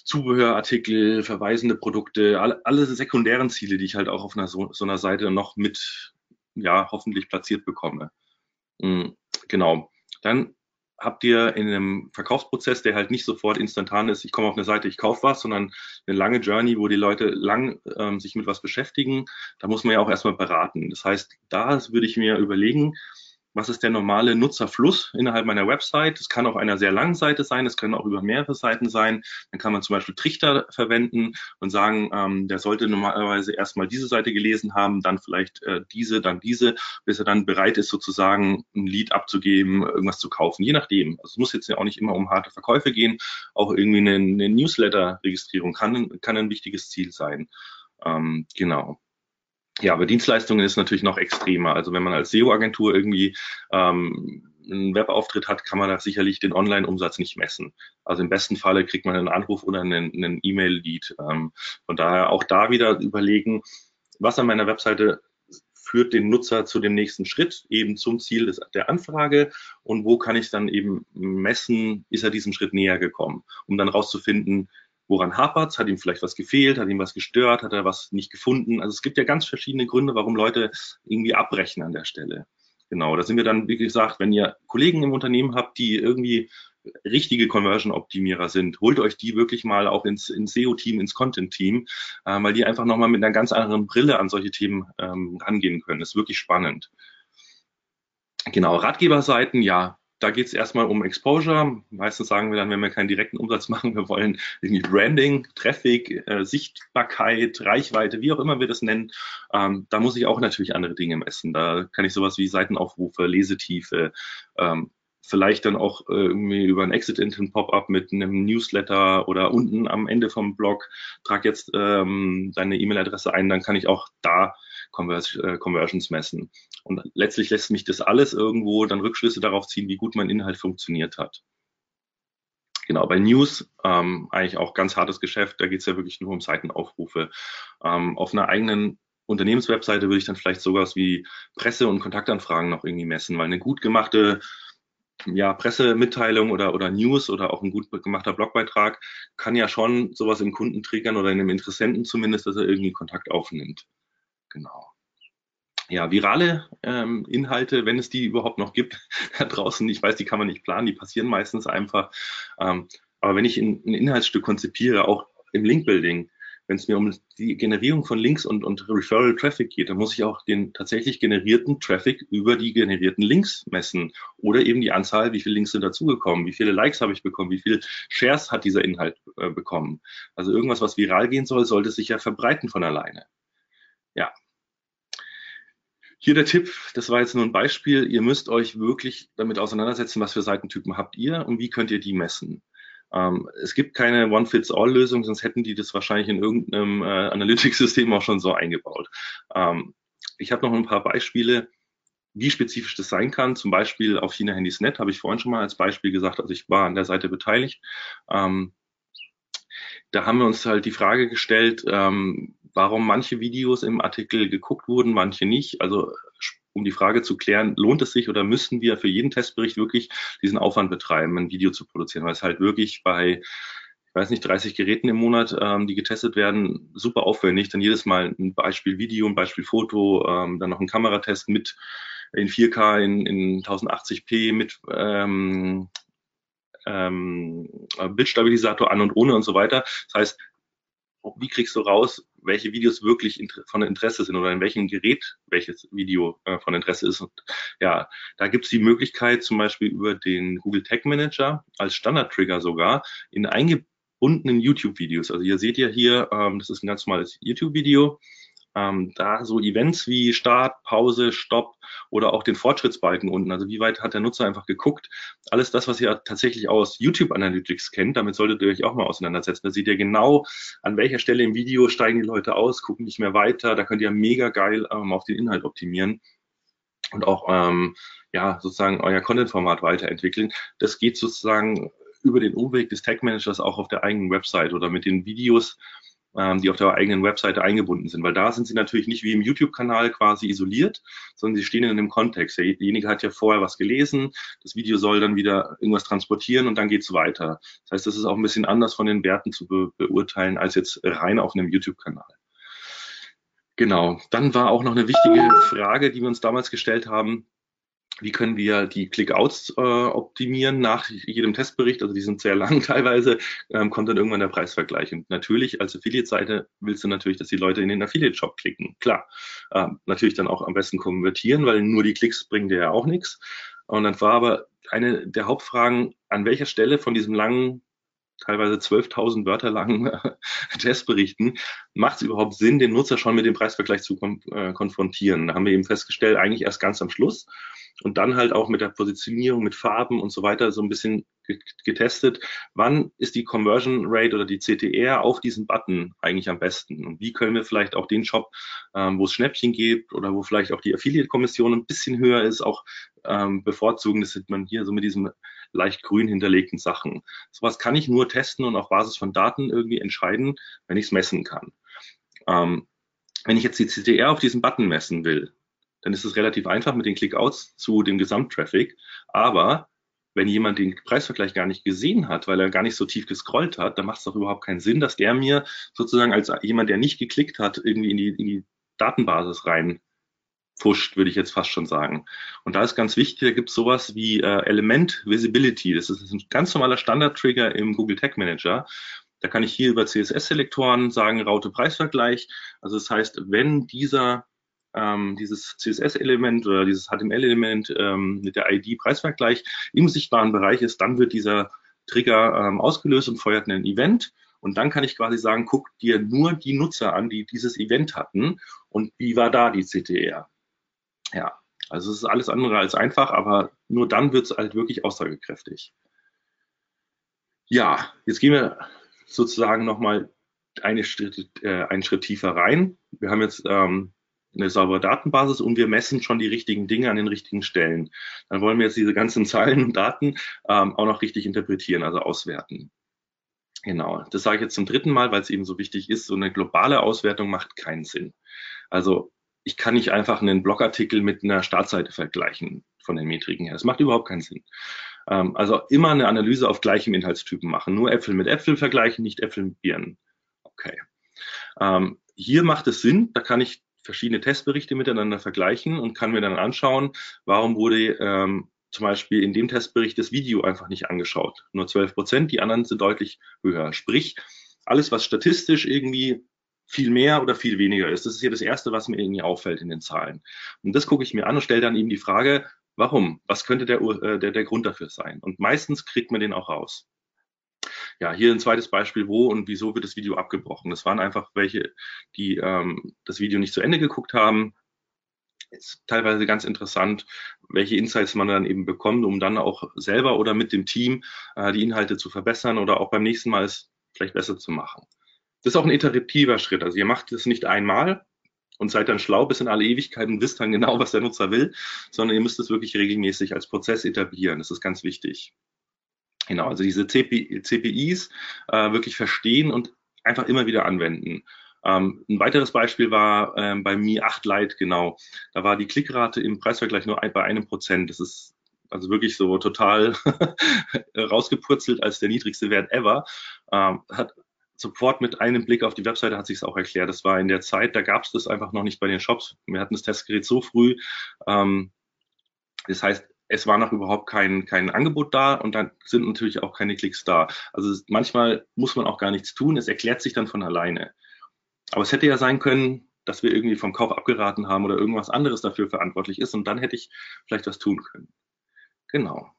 Zubehörartikel, verweisende Produkte, alle, alle sekundären Ziele, die ich halt auch auf einer so, so einer Seite noch mit, ja, hoffentlich platziert bekomme. Mhm, genau. Dann habt ihr in einem Verkaufsprozess, der halt nicht sofort instantan ist, ich komme auf eine Seite, ich kaufe was, sondern eine lange Journey, wo die Leute lang ähm, sich mit was beschäftigen, da muss man ja auch erstmal beraten. Das heißt, da würde ich mir überlegen, was ist der normale Nutzerfluss innerhalb meiner Website. Es kann auf einer sehr langen Seite sein, es können auch über mehrere Seiten sein. Dann kann man zum Beispiel Trichter verwenden und sagen, ähm, der sollte normalerweise erstmal diese Seite gelesen haben, dann vielleicht äh, diese, dann diese, bis er dann bereit ist, sozusagen ein Lied abzugeben, irgendwas zu kaufen, je nachdem. Also es muss jetzt ja auch nicht immer um harte Verkäufe gehen, auch irgendwie eine, eine Newsletter-Registrierung kann, kann ein wichtiges Ziel sein. Ähm, genau. Ja, aber Dienstleistungen ist natürlich noch extremer. Also wenn man als SEO-Agentur irgendwie ähm, einen Webauftritt hat, kann man da sicherlich den Online-Umsatz nicht messen. Also im besten Falle kriegt man einen Anruf oder einen, E-Mail-Lead. Ähm, von daher auch da wieder überlegen, was an meiner Webseite führt den Nutzer zu dem nächsten Schritt, eben zum Ziel des, der Anfrage und wo kann ich dann eben messen, ist er diesem Schritt näher gekommen, um dann rauszufinden, woran hapert Hat ihm vielleicht was gefehlt? Hat ihm was gestört? Hat er was nicht gefunden? Also es gibt ja ganz verschiedene Gründe, warum Leute irgendwie abbrechen an der Stelle. Genau, da sind wir dann, wie gesagt, wenn ihr Kollegen im Unternehmen habt, die irgendwie richtige Conversion-Optimierer sind, holt euch die wirklich mal auch ins, SEO-Team, ins Content-Team, äh, weil die einfach nochmal mit einer ganz anderen Brille an solche Themen ähm, rangehen können. Das ist wirklich spannend. Genau, Ratgeberseiten, ja, da geht es erstmal um Exposure. Meistens sagen wir dann, wenn wir keinen direkten Umsatz machen, wir wollen irgendwie Branding, Traffic, äh, Sichtbarkeit, Reichweite, wie auch immer wir das nennen. Ähm, da muss ich auch natürlich andere Dinge messen. Da kann ich sowas wie Seitenaufrufe, Lesetiefe, ähm, vielleicht dann auch irgendwie über ein Exit-Intent-Pop-up mit einem Newsletter oder unten am Ende vom Blog, trag jetzt ähm, deine E-Mail-Adresse ein, dann kann ich auch da Äh, Conversions messen. Und letztlich lässt mich das alles irgendwo dann Rückschlüsse darauf ziehen, wie gut mein Inhalt funktioniert hat. Genau, bei News ähm, eigentlich auch ganz hartes Geschäft, da geht es ja wirklich nur um Seitenaufrufe. Ähm, auf einer eigenen Unternehmenswebseite würde ich dann vielleicht sowas wie Presse- und Kontaktanfragen noch irgendwie messen, weil eine gut gemachte ja, Pressemitteilung oder, oder News oder auch ein gut gemachter Blogbeitrag kann ja schon sowas im Kunden triggern oder in einem Interessenten zumindest, dass er irgendwie Kontakt aufnimmt. Genau. Ja, virale ähm, Inhalte, wenn es die überhaupt noch gibt da draußen, ich weiß, die kann man nicht planen, die passieren meistens einfach. Ähm, aber wenn ich ein, ein Inhaltsstück konzipiere, auch im Linkbuilding, wenn es mir um die Generierung von Links und, und Referral Traffic geht, dann muss ich auch den tatsächlich generierten Traffic über die generierten Links messen oder eben die Anzahl, wie viele Links sind dazugekommen, wie viele Likes habe ich bekommen, wie viele Shares hat dieser Inhalt äh, bekommen. Also irgendwas, was viral gehen soll, sollte sich ja verbreiten von alleine. Hier der Tipp, das war jetzt nur ein Beispiel. Ihr müsst euch wirklich damit auseinandersetzen, was für Seitentypen habt ihr und wie könnt ihr die messen. Ähm, es gibt keine One-Fits-All-Lösung, sonst hätten die das wahrscheinlich in irgendeinem äh, Analytics-System auch schon so eingebaut. Ähm, ich habe noch ein paar Beispiele, wie spezifisch das sein kann. Zum Beispiel auf China Handys Net habe ich vorhin schon mal als Beispiel gesagt, also ich war an der Seite beteiligt. Ähm, da haben wir uns halt die Frage gestellt, ähm, warum manche Videos im Artikel geguckt wurden, manche nicht. Also um die Frage zu klären, lohnt es sich oder müssen wir für jeden Testbericht wirklich diesen Aufwand betreiben, ein Video zu produzieren, weil es halt wirklich bei ich weiß nicht, 30 Geräten im Monat, ähm, die getestet werden, super aufwendig. Dann jedes Mal ein Beispiel Video, ein Beispiel Foto, ähm, dann noch ein Kameratest mit in 4K, in, in 1080p, mit ähm, ähm, Bildstabilisator an und ohne und so weiter. Das heißt, wie kriegst du raus, welche Videos wirklich von Interesse sind oder in welchem Gerät welches Video äh, von Interesse ist. Und ja, da gibt es die Möglichkeit, zum Beispiel über den Google Tag Manager als Standard-Trigger sogar in eingebundenen YouTube-Videos. Also ihr seht ja hier, ähm, das ist ein ganz normales YouTube-Video ähm, da so Events wie Start, Pause, Stopp oder auch den Fortschrittsbalken unten. Also wie weit hat der Nutzer einfach geguckt? Alles das, was ihr tatsächlich aus YouTube Analytics kennt, damit solltet ihr euch auch mal auseinandersetzen. Da seht ihr genau, an welcher Stelle im Video steigen die Leute aus, gucken nicht mehr weiter. Da könnt ihr mega geil ähm, auf den Inhalt optimieren und auch ähm, ja sozusagen euer Content-Format weiterentwickeln. Das geht sozusagen über den Umweg des Tag Managers auch auf der eigenen Website oder mit den Videos ähm, die auf der eigenen Webseite eingebunden sind, weil da sind sie natürlich nicht wie im YouTube-Kanal quasi isoliert, sondern sie stehen in einem Kontext. Derjenige hat ja vorher was gelesen, das Video soll dann wieder irgendwas transportieren und dann geht's weiter. Das heißt, das ist auch ein bisschen anders von den Werten zu be beurteilen als jetzt rein auf einem YouTube-Kanal. Genau. Dann war auch noch eine wichtige Frage, die wir uns damals gestellt haben wie können wir die Clickouts äh, optimieren nach jedem Testbericht, also die sind sehr lang teilweise, ähm, kommt dann irgendwann der Preisvergleich. Und natürlich als Affiliate-Seite willst du natürlich, dass die Leute in den Affiliate-Shop klicken. Klar, ähm, natürlich dann auch am besten konvertieren, weil nur die Klicks bringen dir ja auch nichts. Und dann war aber eine der Hauptfragen, an welcher Stelle von diesem langen teilweise 12.000 Wörter langen Testberichten, macht es überhaupt Sinn, den Nutzer schon mit dem Preisvergleich zu kon äh, konfrontieren? Da haben wir eben festgestellt, eigentlich erst ganz am Schluss und dann halt auch mit der Positionierung, mit Farben und so weiter so ein bisschen getestet, wann ist die Conversion Rate oder die CTR auf diesen Button eigentlich am besten und wie können wir vielleicht auch den Shop, ähm, wo es Schnäppchen gibt oder wo vielleicht auch die Affiliate-Kommission ein bisschen höher ist, auch ähm, bevorzugen. Das sieht man hier so mit diesem leicht grün hinterlegten Sachen. Sowas kann ich nur testen und auf Basis von Daten irgendwie entscheiden, wenn ich es messen kann. Ähm, wenn ich jetzt die CTR auf diesen Button messen will, dann ist es relativ einfach mit den Clickouts zu dem Gesamttraffic. Aber wenn jemand den Preisvergleich gar nicht gesehen hat, weil er gar nicht so tief gescrollt hat, dann macht es doch überhaupt keinen Sinn, dass der mir sozusagen als jemand, der nicht geklickt hat, irgendwie in die, in die Datenbasis rein pfuscht, würde ich jetzt fast schon sagen. Und da ist ganz wichtig, da gibt es sowas wie äh, Element Visibility. Das ist ein ganz normaler Standard-Trigger im Google Tag Manager. Da kann ich hier über CSS-Selektoren sagen, Raute Preisvergleich. Also das heißt, wenn dieser ähm, dieses CSS-Element oder dieses HTML-Element ähm, mit der ID-Preisvergleich im sichtbaren Bereich ist, dann wird dieser Trigger ähm, ausgelöst und feuert ein Event. Und dann kann ich quasi sagen, guck dir nur die Nutzer an, die dieses Event hatten und wie war da die CTR. Ja, also es ist alles andere als einfach, aber nur dann wird es halt wirklich aussagekräftig. Ja, jetzt gehen wir sozusagen nochmal eine Schritt, äh, einen Schritt tiefer rein. Wir haben jetzt ähm, eine saubere Datenbasis und wir messen schon die richtigen Dinge an den richtigen Stellen. Dann wollen wir jetzt diese ganzen Zahlen und Daten ähm, auch noch richtig interpretieren, also auswerten. Genau, das sage ich jetzt zum dritten Mal, weil es eben so wichtig ist. So eine globale Auswertung macht keinen Sinn. Also ich kann nicht einfach einen Blogartikel mit einer Startseite vergleichen von den Metriken her. Das macht überhaupt keinen Sinn. Ähm, also immer eine Analyse auf gleichem Inhaltstypen machen. Nur Äpfel mit Äpfel vergleichen, nicht Äpfel mit Birnen. Okay. Ähm, hier macht es Sinn, da kann ich verschiedene Testberichte miteinander vergleichen und kann mir dann anschauen, warum wurde ähm, zum Beispiel in dem Testbericht das Video einfach nicht angeschaut. Nur 12 Prozent, die anderen sind deutlich höher. Sprich, alles, was statistisch irgendwie viel mehr oder viel weniger ist, das ist hier das Erste, was mir irgendwie auffällt in den Zahlen. Und das gucke ich mir an und stelle dann eben die Frage, warum? Was könnte der, äh, der, der Grund dafür sein? Und meistens kriegt man den auch raus. Ja, hier ein zweites Beispiel, wo und wieso wird das Video abgebrochen. Das waren einfach welche, die ähm, das Video nicht zu Ende geguckt haben. Ist teilweise ganz interessant, welche Insights man dann eben bekommt, um dann auch selber oder mit dem Team äh, die Inhalte zu verbessern oder auch beim nächsten Mal es vielleicht besser zu machen. Das ist auch ein iterativer Schritt. Also ihr macht es nicht einmal und seid dann schlau bis in alle Ewigkeiten und wisst dann genau, was der Nutzer will, sondern ihr müsst es wirklich regelmäßig als Prozess etablieren. Das ist ganz wichtig. Genau, also diese CP, CPIs äh, wirklich verstehen und einfach immer wieder anwenden. Ähm, ein weiteres Beispiel war ähm, bei Mi 8 Lite, genau. Da war die Klickrate im Preisvergleich nur ein, bei einem Prozent. Das ist also wirklich so total rausgepurzelt als der niedrigste Wert ever. Ähm, hat sofort mit einem Blick auf die Webseite hat sich es auch erklärt. Das war in der Zeit, da gab es das einfach noch nicht bei den Shops. Wir hatten das Testgerät so früh. Ähm, das heißt, es war noch überhaupt kein, kein Angebot da und dann sind natürlich auch keine Klicks da. Also manchmal muss man auch gar nichts tun, es erklärt sich dann von alleine. Aber es hätte ja sein können, dass wir irgendwie vom Kauf abgeraten haben oder irgendwas anderes dafür verantwortlich ist und dann hätte ich vielleicht was tun können. Genau.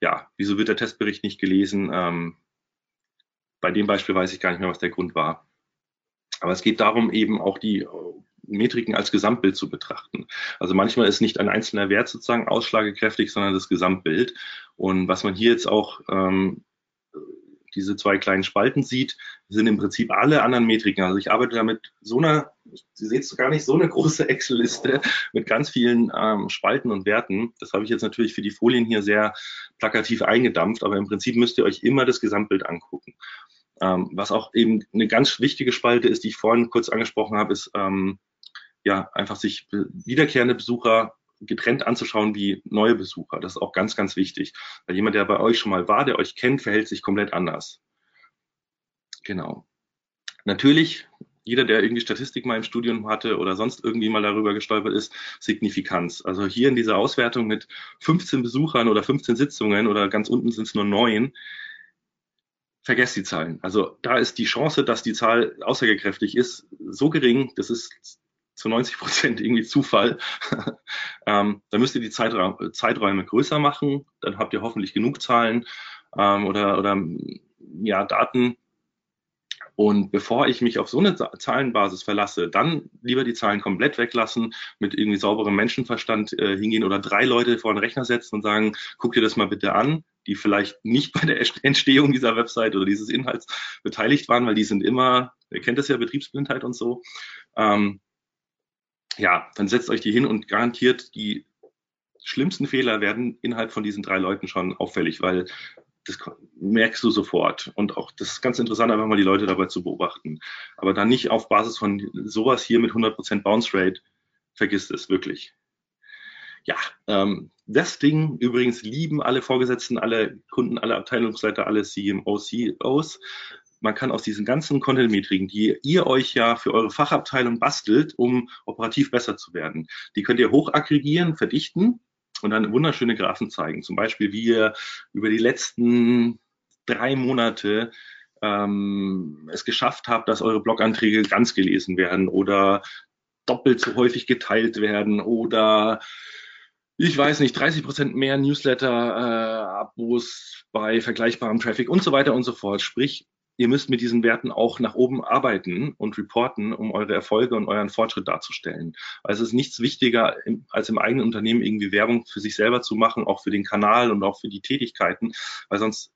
Ja, wieso wird der Testbericht nicht gelesen? Ähm, bei dem Beispiel weiß ich gar nicht mehr, was der Grund war. Aber es geht darum, eben auch die Metriken als Gesamtbild zu betrachten. Also manchmal ist nicht ein einzelner Wert sozusagen ausschlagekräftig, sondern das Gesamtbild. Und was man hier jetzt auch ähm, diese zwei kleinen Spalten sieht, sind im Prinzip alle anderen Metriken. Also ich arbeite damit so einer, Sie sehen es gar nicht, so eine große Excel-Liste mit ganz vielen ähm, Spalten und Werten. Das habe ich jetzt natürlich für die Folien hier sehr plakativ eingedampft, aber im Prinzip müsst ihr euch immer das Gesamtbild angucken. Ähm, was auch eben eine ganz wichtige Spalte ist, die ich vorhin kurz angesprochen habe, ist ähm, ja, einfach sich wiederkehrende Besucher getrennt anzuschauen wie neue Besucher. Das ist auch ganz, ganz wichtig. Weil jemand, der bei euch schon mal war, der euch kennt, verhält sich komplett anders. Genau. Natürlich, jeder, der irgendwie Statistik mal im Studium hatte oder sonst irgendwie mal darüber gestolpert ist, Signifikanz. Also hier in dieser Auswertung mit 15 Besuchern oder 15 Sitzungen oder ganz unten sind es nur neun, vergesst die Zahlen. Also da ist die Chance, dass die Zahl aussagekräftig ist, so gering, das ist zu 90 Prozent irgendwie Zufall. ähm, dann müsst ihr die Zeitraum, Zeiträume größer machen. Dann habt ihr hoffentlich genug Zahlen ähm, oder, oder ja, Daten. Und bevor ich mich auf so eine Zahlenbasis verlasse, dann lieber die Zahlen komplett weglassen, mit irgendwie sauberem Menschenverstand äh, hingehen oder drei Leute vor den Rechner setzen und sagen, guck dir das mal bitte an, die vielleicht nicht bei der Entstehung dieser Website oder dieses Inhalts beteiligt waren, weil die sind immer, ihr kennt das ja, Betriebsblindheit und so. Ähm, ja, dann setzt euch die hin und garantiert die schlimmsten Fehler werden innerhalb von diesen drei Leuten schon auffällig, weil das merkst du sofort. Und auch das ist ganz interessant, einfach mal die Leute dabei zu beobachten. Aber dann nicht auf Basis von sowas hier mit 100% Bounce Rate. Vergisst es wirklich. Ja, ähm, das Ding übrigens lieben alle Vorgesetzten, alle Kunden, alle Abteilungsleiter, alle CMOs, CEOs man kann aus diesen ganzen Content-Metriken, die ihr euch ja für eure Fachabteilung bastelt, um operativ besser zu werden, die könnt ihr hoch aggregieren, verdichten und dann wunderschöne Graphen zeigen. Zum Beispiel, wie ihr über die letzten drei Monate ähm, es geschafft habt, dass eure Bloganträge ganz gelesen werden oder doppelt so häufig geteilt werden oder ich weiß nicht, 30 Prozent mehr Newsletter-Abos äh, bei vergleichbarem Traffic und so weiter und so fort. Sprich, ihr müsst mit diesen Werten auch nach oben arbeiten und reporten, um eure Erfolge und euren Fortschritt darzustellen. Also es ist nichts wichtiger, als im eigenen Unternehmen irgendwie Werbung für sich selber zu machen, auch für den Kanal und auch für die Tätigkeiten, weil sonst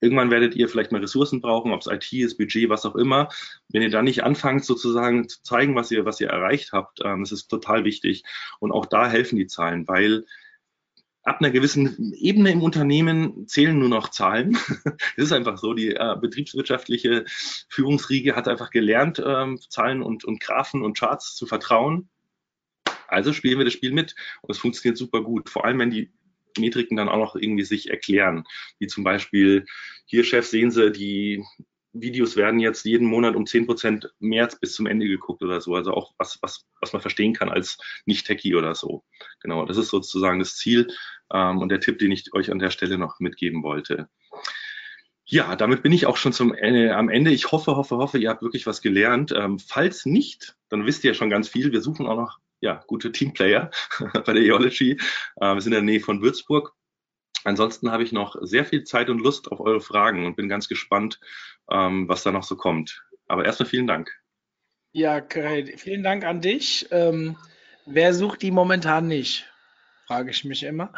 irgendwann werdet ihr vielleicht mal Ressourcen brauchen, ob es IT ist, Budget, was auch immer. Wenn ihr da nicht anfangt, sozusagen zu zeigen, was ihr, was ihr erreicht habt, ähm, das ist total wichtig. Und auch da helfen die Zahlen, weil ab einer gewissen Ebene im Unternehmen zählen nur noch Zahlen. Es ist einfach so, die äh, betriebswirtschaftliche Führungsriege hat einfach gelernt, ähm, Zahlen und, und Graphen und Charts zu vertrauen. Also spielen wir das Spiel mit und es funktioniert super gut. Vor allem, wenn die Metriken dann auch noch irgendwie sich erklären. Wie zum Beispiel, hier, Chef, sehen Sie, die Videos werden jetzt jeden Monat um 10 Prozent mehr bis zum Ende geguckt oder so. Also auch was, was, was man verstehen kann als Nicht-Techie oder so. Genau, das ist sozusagen das Ziel und der Tipp, den ich euch an der Stelle noch mitgeben wollte. Ja, damit bin ich auch schon zum Ende, am Ende. Ich hoffe, hoffe, hoffe, ihr habt wirklich was gelernt. Ähm, falls nicht, dann wisst ihr ja schon ganz viel. Wir suchen auch noch ja, gute Teamplayer bei der Eology. Äh, wir sind in der Nähe von Würzburg. Ansonsten habe ich noch sehr viel Zeit und Lust auf eure Fragen und bin ganz gespannt, ähm, was da noch so kommt. Aber erstmal vielen Dank. Ja, Kai, vielen Dank an dich. Ähm, wer sucht die momentan nicht? Frage ich mich immer.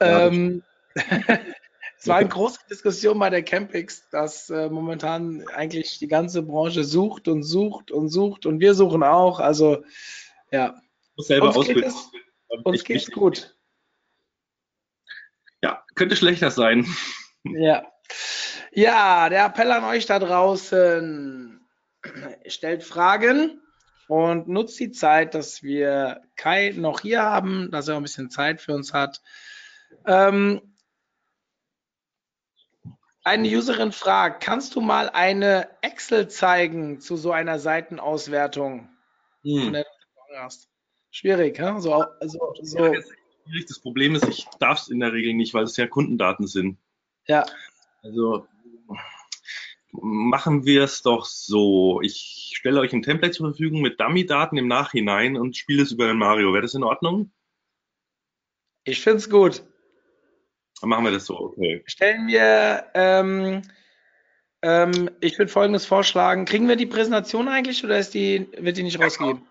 Ja, ähm, es war eine große Diskussion bei der Campix, dass äh, momentan eigentlich die ganze Branche sucht und sucht und sucht und wir suchen auch. Also ja. Muss selber uns geht es, uns geht's gut. Ja, könnte schlechter sein. Ja. Ja, der Appell an euch da draußen. stellt Fragen und nutzt die Zeit, dass wir Kai noch hier haben, dass er ein bisschen Zeit für uns hat. Ähm, eine Userin fragt, kannst du mal eine Excel zeigen zu so einer Seitenauswertung? Hm. Schwierig, ja? so, also, so. Das Problem ist, ich darf es in der Regel nicht, weil es ja Kundendaten sind. Ja. Also machen wir es doch so. Ich stelle euch ein Template zur Verfügung mit Dummy-Daten im Nachhinein und spiele es über den Mario. Wäre das in Ordnung? Ich finde es gut. Dann machen wir das so, okay. Stellen wir, ähm, ähm, ich würde folgendes vorschlagen. Kriegen wir die Präsentation eigentlich oder ist die, wird die nicht rausgegeben?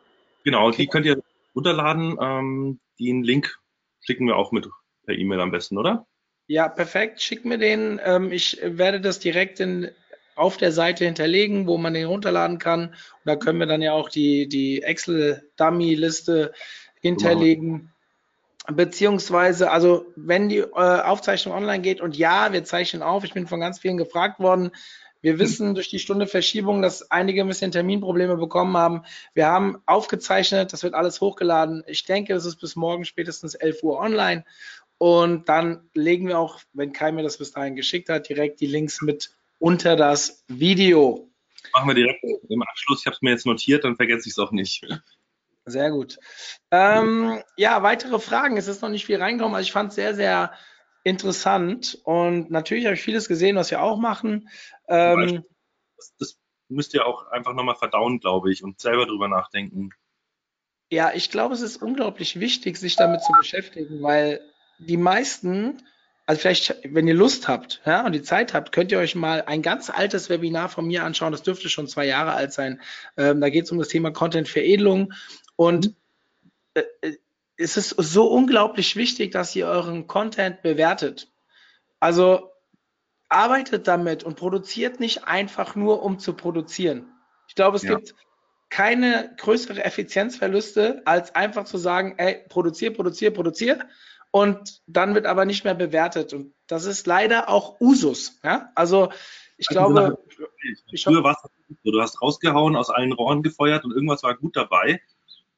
Genau, okay. die könnt ihr runterladen. Ähm, den Link schicken wir auch mit per E-Mail am besten, oder? Ja, perfekt. Schick mir den. Ähm, ich werde das direkt in, auf der Seite hinterlegen, wo man den runterladen kann. Und da können wir dann ja auch die, die Excel-Dummy-Liste hinterlegen. Genau. Beziehungsweise, also wenn die äh, Aufzeichnung online geht und ja, wir zeichnen auf, ich bin von ganz vielen gefragt worden, wir wissen durch die Stunde Verschiebung, dass einige ein bisschen Terminprobleme bekommen haben. Wir haben aufgezeichnet, das wird alles hochgeladen. Ich denke, es ist bis morgen spätestens 11 Uhr online. Und dann legen wir auch, wenn Kai mir das bis dahin geschickt hat, direkt die Links mit unter das Video. Machen wir direkt im Abschluss. Ich habe es mir jetzt notiert, dann vergesse ich es auch nicht. Sehr gut. Ähm, ja, weitere Fragen. Es ist noch nicht viel reingekommen. Also ich fand es sehr, sehr interessant. Und natürlich habe ich vieles gesehen, was wir auch machen. Ähm, das, das müsst ihr auch einfach nochmal verdauen, glaube ich, und selber drüber nachdenken. Ja, ich glaube, es ist unglaublich wichtig, sich damit zu beschäftigen, weil die meisten also vielleicht, wenn ihr Lust habt ja, und die Zeit habt, könnt ihr euch mal ein ganz altes Webinar von mir anschauen. Das dürfte schon zwei Jahre alt sein. Ähm, da geht es um das Thema Content-Veredelung. Und äh, äh, es ist so unglaublich wichtig, dass ihr euren Content bewertet. Also arbeitet damit und produziert nicht einfach nur, um zu produzieren. Ich glaube, es ja. gibt keine größere Effizienzverluste, als einfach zu sagen, ey, produzier, produzier, produzier und dann wird aber nicht mehr bewertet. Und das ist leider auch Usus. Ja? Also ich also glaube. Ich früher war es so, du hast rausgehauen, aus allen Rohren gefeuert und irgendwas war gut dabei.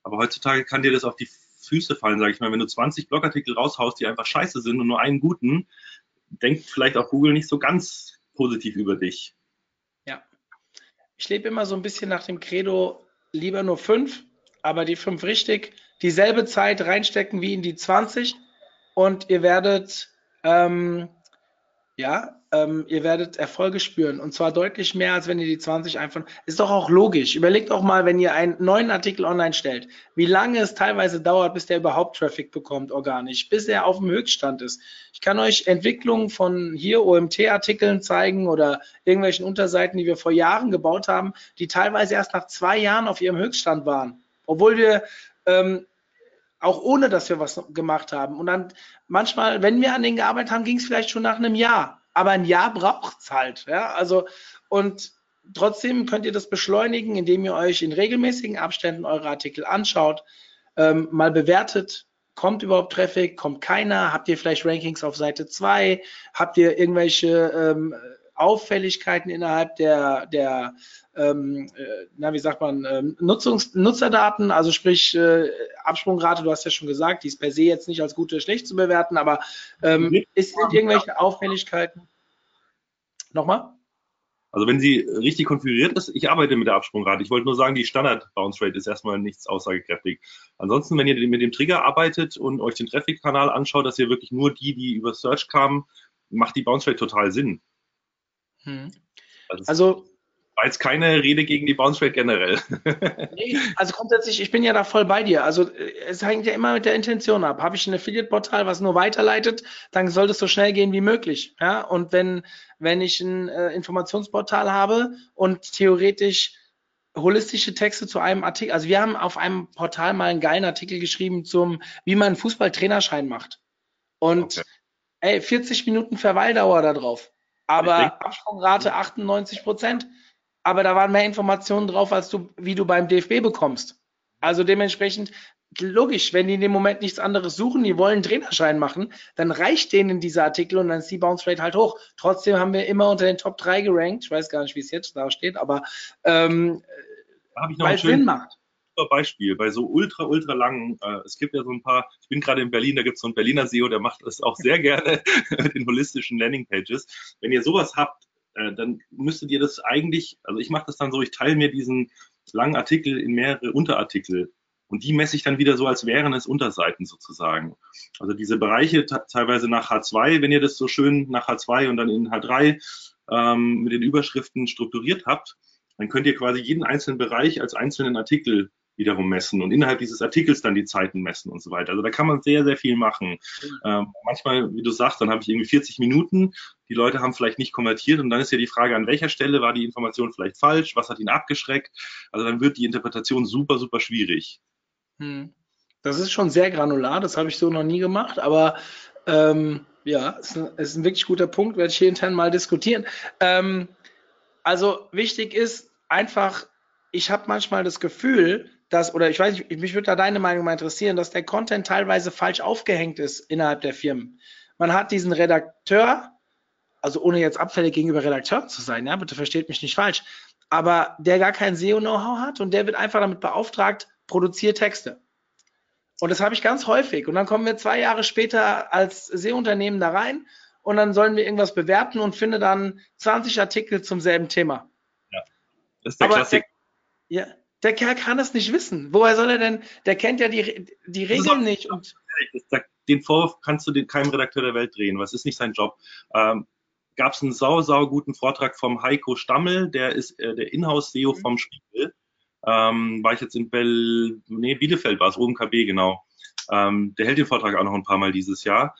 Aber heutzutage kann dir das auf die Füße fallen, sage ich mal. Wenn du 20 Blogartikel raushaust, die einfach scheiße sind und nur einen guten, denkt vielleicht auch Google nicht so ganz positiv über dich. Ja. Ich lebe immer so ein bisschen nach dem Credo, lieber nur fünf, aber die fünf richtig, dieselbe Zeit reinstecken wie in die 20 und ihr werdet, ähm, ja, ähm, ihr werdet Erfolge spüren und zwar deutlich mehr, als wenn ihr die 20 einfach. Ist doch auch logisch. Überlegt auch mal, wenn ihr einen neuen Artikel online stellt, wie lange es teilweise dauert, bis der überhaupt Traffic bekommt, organisch, bis er auf dem Höchststand ist. Ich kann euch Entwicklungen von hier OMT-Artikeln zeigen oder irgendwelchen Unterseiten, die wir vor Jahren gebaut haben, die teilweise erst nach zwei Jahren auf ihrem Höchststand waren. Obwohl wir ähm, auch ohne dass wir was gemacht haben. Und dann manchmal, wenn wir an denen gearbeitet haben, ging es vielleicht schon nach einem Jahr. Aber ein Jahr braucht es halt. Ja? Also, und trotzdem könnt ihr das beschleunigen, indem ihr euch in regelmäßigen Abständen eure Artikel anschaut, ähm, mal bewertet, kommt überhaupt Traffic, kommt keiner, habt ihr vielleicht Rankings auf Seite 2, habt ihr irgendwelche ähm, Auffälligkeiten innerhalb der, der ähm, äh, na, wie sagt man, ähm, Nutzungs Nutzerdaten, also sprich äh, Absprungrate, du hast ja schon gesagt, die ist per se jetzt nicht als gut oder schlecht zu bewerten, aber ähm, ist, sind irgendwelche Auffälligkeiten? Nochmal? Also wenn sie richtig konfiguriert ist, ich arbeite mit der Absprungrate. Ich wollte nur sagen, die Standard Bounce Rate ist erstmal nichts aussagekräftig. Ansonsten, wenn ihr mit dem Trigger arbeitet und euch den Traffic-Kanal anschaut, dass ihr wirklich nur die, die über Search kamen, macht die Bounce Rate total Sinn. Hm. Also, also war jetzt keine Rede gegen die Bounce Rate generell. nee, also grundsätzlich, ich bin ja da voll bei dir. Also es hängt ja immer mit der Intention ab. Habe ich ein Affiliate-Portal, was nur weiterleitet, dann soll das so schnell gehen wie möglich. Ja? Und wenn, wenn ich ein äh, Informationsportal habe und theoretisch holistische Texte zu einem Artikel, also wir haben auf einem Portal mal einen geilen Artikel geschrieben zum, wie man einen Fußballtrainerschein macht. Und okay. ey, 40 Minuten Verweildauer da drauf. Aber Absprungrate 98 Prozent aber da waren mehr Informationen drauf, als du, wie du beim DFB bekommst. Also dementsprechend logisch, wenn die in dem Moment nichts anderes suchen, die wollen einen Trainerschein machen, dann reicht denen dieser Artikel und dann ist die Bounce Rate halt hoch. Trotzdem haben wir immer unter den Top 3 gerankt. Ich weiß gar nicht, wie es jetzt da steht, aber ähm, Da habe ich noch weil es Sinn schönes macht. Beispiel. Bei so ultra, ultra langen, äh, es gibt ja so ein paar, ich bin gerade in Berlin, da gibt es so einen Berliner SEO, der macht das auch sehr gerne mit den holistischen Landingpages. Wenn ihr sowas habt, äh, dann müsstet ihr das eigentlich, also ich mache das dann so, ich teile mir diesen langen Artikel in mehrere Unterartikel und die messe ich dann wieder so, als wären es Unterseiten sozusagen. Also diese Bereiche te- teilweise nach H2, wenn ihr das so schön nach H2 und dann in H3 ähm, mit den Überschriften strukturiert habt, dann könnt ihr quasi jeden einzelnen Bereich als einzelnen Artikel wiederum messen und innerhalb dieses Artikels dann die Zeiten messen und so weiter. Also da kann man sehr, sehr viel machen. Ähm, manchmal, wie du sagst, dann habe ich irgendwie 40 Minuten, die Leute haben vielleicht nicht konvertiert und dann ist ja die Frage, an welcher Stelle war die Information vielleicht falsch, was hat ihn abgeschreckt. Also dann wird die Interpretation super, super schwierig. Hm. Das ist schon sehr granular, das habe ich so noch nie gemacht, aber ähm, ja, ist ein, ist ein wirklich guter Punkt, werde ich hier intern mal diskutieren. Ähm, also wichtig ist einfach, ich habe manchmal das Gefühl, dass, oder ich weiß nicht, mich würde da deine Meinung mal interessieren, dass der Content teilweise falsch aufgehängt ist innerhalb der Firmen. Man hat diesen Redakteur, also ohne jetzt abfällig gegenüber Redakteuren zu sein, ja, bitte versteht mich nicht falsch, aber der gar kein SEO-Know-how hat und der wird einfach damit beauftragt, produziert Texte. Und das habe ich ganz häufig. Und dann kommen wir zwei Jahre später als SEO-Unternehmen da rein und dann sollen wir irgendwas bewerten und finde dann 20 Artikel zum selben Thema. Das ist der Klassiker. Ja, der Kerl kann es nicht wissen. Woher soll er denn? Der kennt ja die, die Das Regeln nicht. Und Das den Vorwurf kannst du den, keinem Redakteur der Welt drehen, was ist nicht sein Job. Ähm, Gab es einen sau, sau guten Vortrag vom Heiko Stammel, der ist äh, der Inhouse-SEO Mhm. vom Spiegel. Ähm, war ich jetzt in Bel nee, Bielefeld war es, OMKB, genau. Ähm, der hält den Vortrag auch noch ein paar Mal dieses Jahr.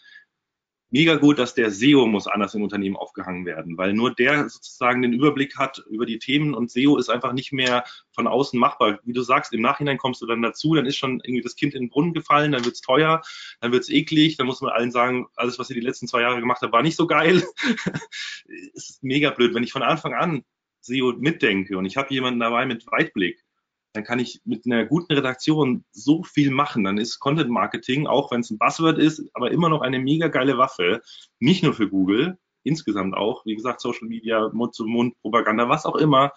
Mega gut, dass der SEO muss anders in Unternehmen aufgehangen werden, weil nur der sozusagen den Überblick hat über die Themen und SEO ist einfach nicht mehr von außen machbar. Wie du sagst, im Nachhinein kommst du dann dazu, dann ist schon irgendwie das Kind in den Brunnen gefallen, dann wird's teuer, dann wird's eklig, dann muss man allen sagen, alles, was ihr die letzten zwei Jahre gemacht habt, war nicht so geil. ist mega blöd. Wenn ich von Anfang an SEO mitdenke und ich habe jemanden dabei mit Weitblick, dann kann ich mit einer guten Redaktion so viel machen. Dann ist Content Marketing, auch wenn es ein Buzzword ist, aber immer noch eine mega geile Waffe. Nicht nur für Google, insgesamt auch. Wie gesagt, Social Media, Mund-zu-Mund, Propaganda, was auch immer.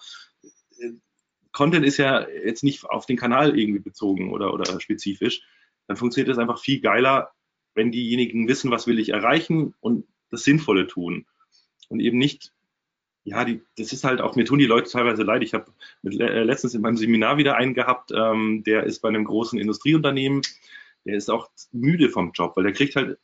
Content ist ja jetzt nicht auf den Kanal irgendwie bezogen oder, oder spezifisch. Dann funktioniert das einfach viel geiler, wenn diejenigen wissen, was will ich erreichen und das Sinnvolle tun. Und eben nicht ja, die, das ist halt auch, mir tun die Leute teilweise leid. Ich habe äh, letztens in meinem Seminar wieder einen gehabt, ähm, der ist bei einem großen Industrieunternehmen, der ist auch müde vom Job, weil der kriegt halt,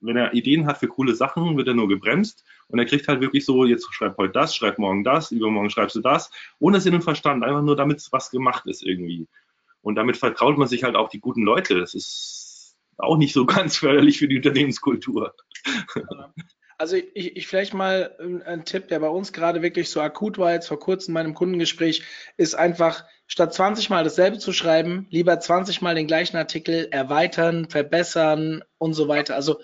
wenn er Ideen hat für coole Sachen, wird er nur gebremst und er kriegt halt wirklich so, jetzt schreib heute das, schreib morgen das, übermorgen schreibst du das, ohne Sinn und Verstand, einfach nur damit was gemacht ist irgendwie. Und damit vertraut man sich halt auch die guten Leute. Das ist auch nicht so ganz förderlich für die Unternehmenskultur. Also ich, ich vielleicht mal ähm, ein Tipp, der bei uns gerade wirklich so akut war, jetzt vor kurzem in meinem Kundengespräch, ist einfach, statt 20 Mal dasselbe zu schreiben, lieber 20 Mal den gleichen Artikel erweitern, verbessern und so weiter. Also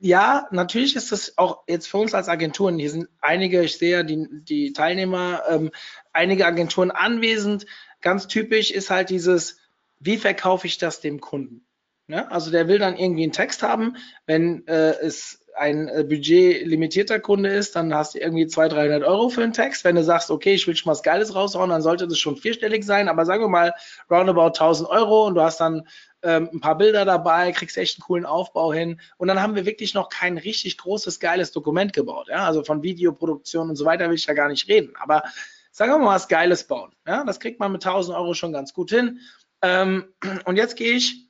ja, natürlich ist das auch jetzt für uns als Agenturen, hier sind einige, ich sehe ja die, die Teilnehmer, ähm, einige Agenturen anwesend. Ganz typisch ist halt dieses, wie verkaufe ich das dem Kunden? Ja, also der will dann irgendwie einen Text haben, wenn äh, es ein äh, budgetlimitierter Kunde ist, dann hast du irgendwie 200, 300 Euro für einen Text. Wenn du sagst, okay, ich will schon was Geiles raushauen, dann sollte das schon vierstellig sein. Aber sagen wir mal roundabout 1000 Euro und du hast dann ähm, ein paar Bilder dabei, kriegst echt einen coolen Aufbau hin. Und dann haben wir wirklich noch kein richtig großes, geiles Dokument gebaut. Ja? Also von Videoproduktion und so weiter will ich da gar nicht reden. Aber sagen wir mal was Geiles bauen. Ja? Das kriegt man mit 1000 Euro schon ganz gut hin. Ähm, und jetzt gehe ich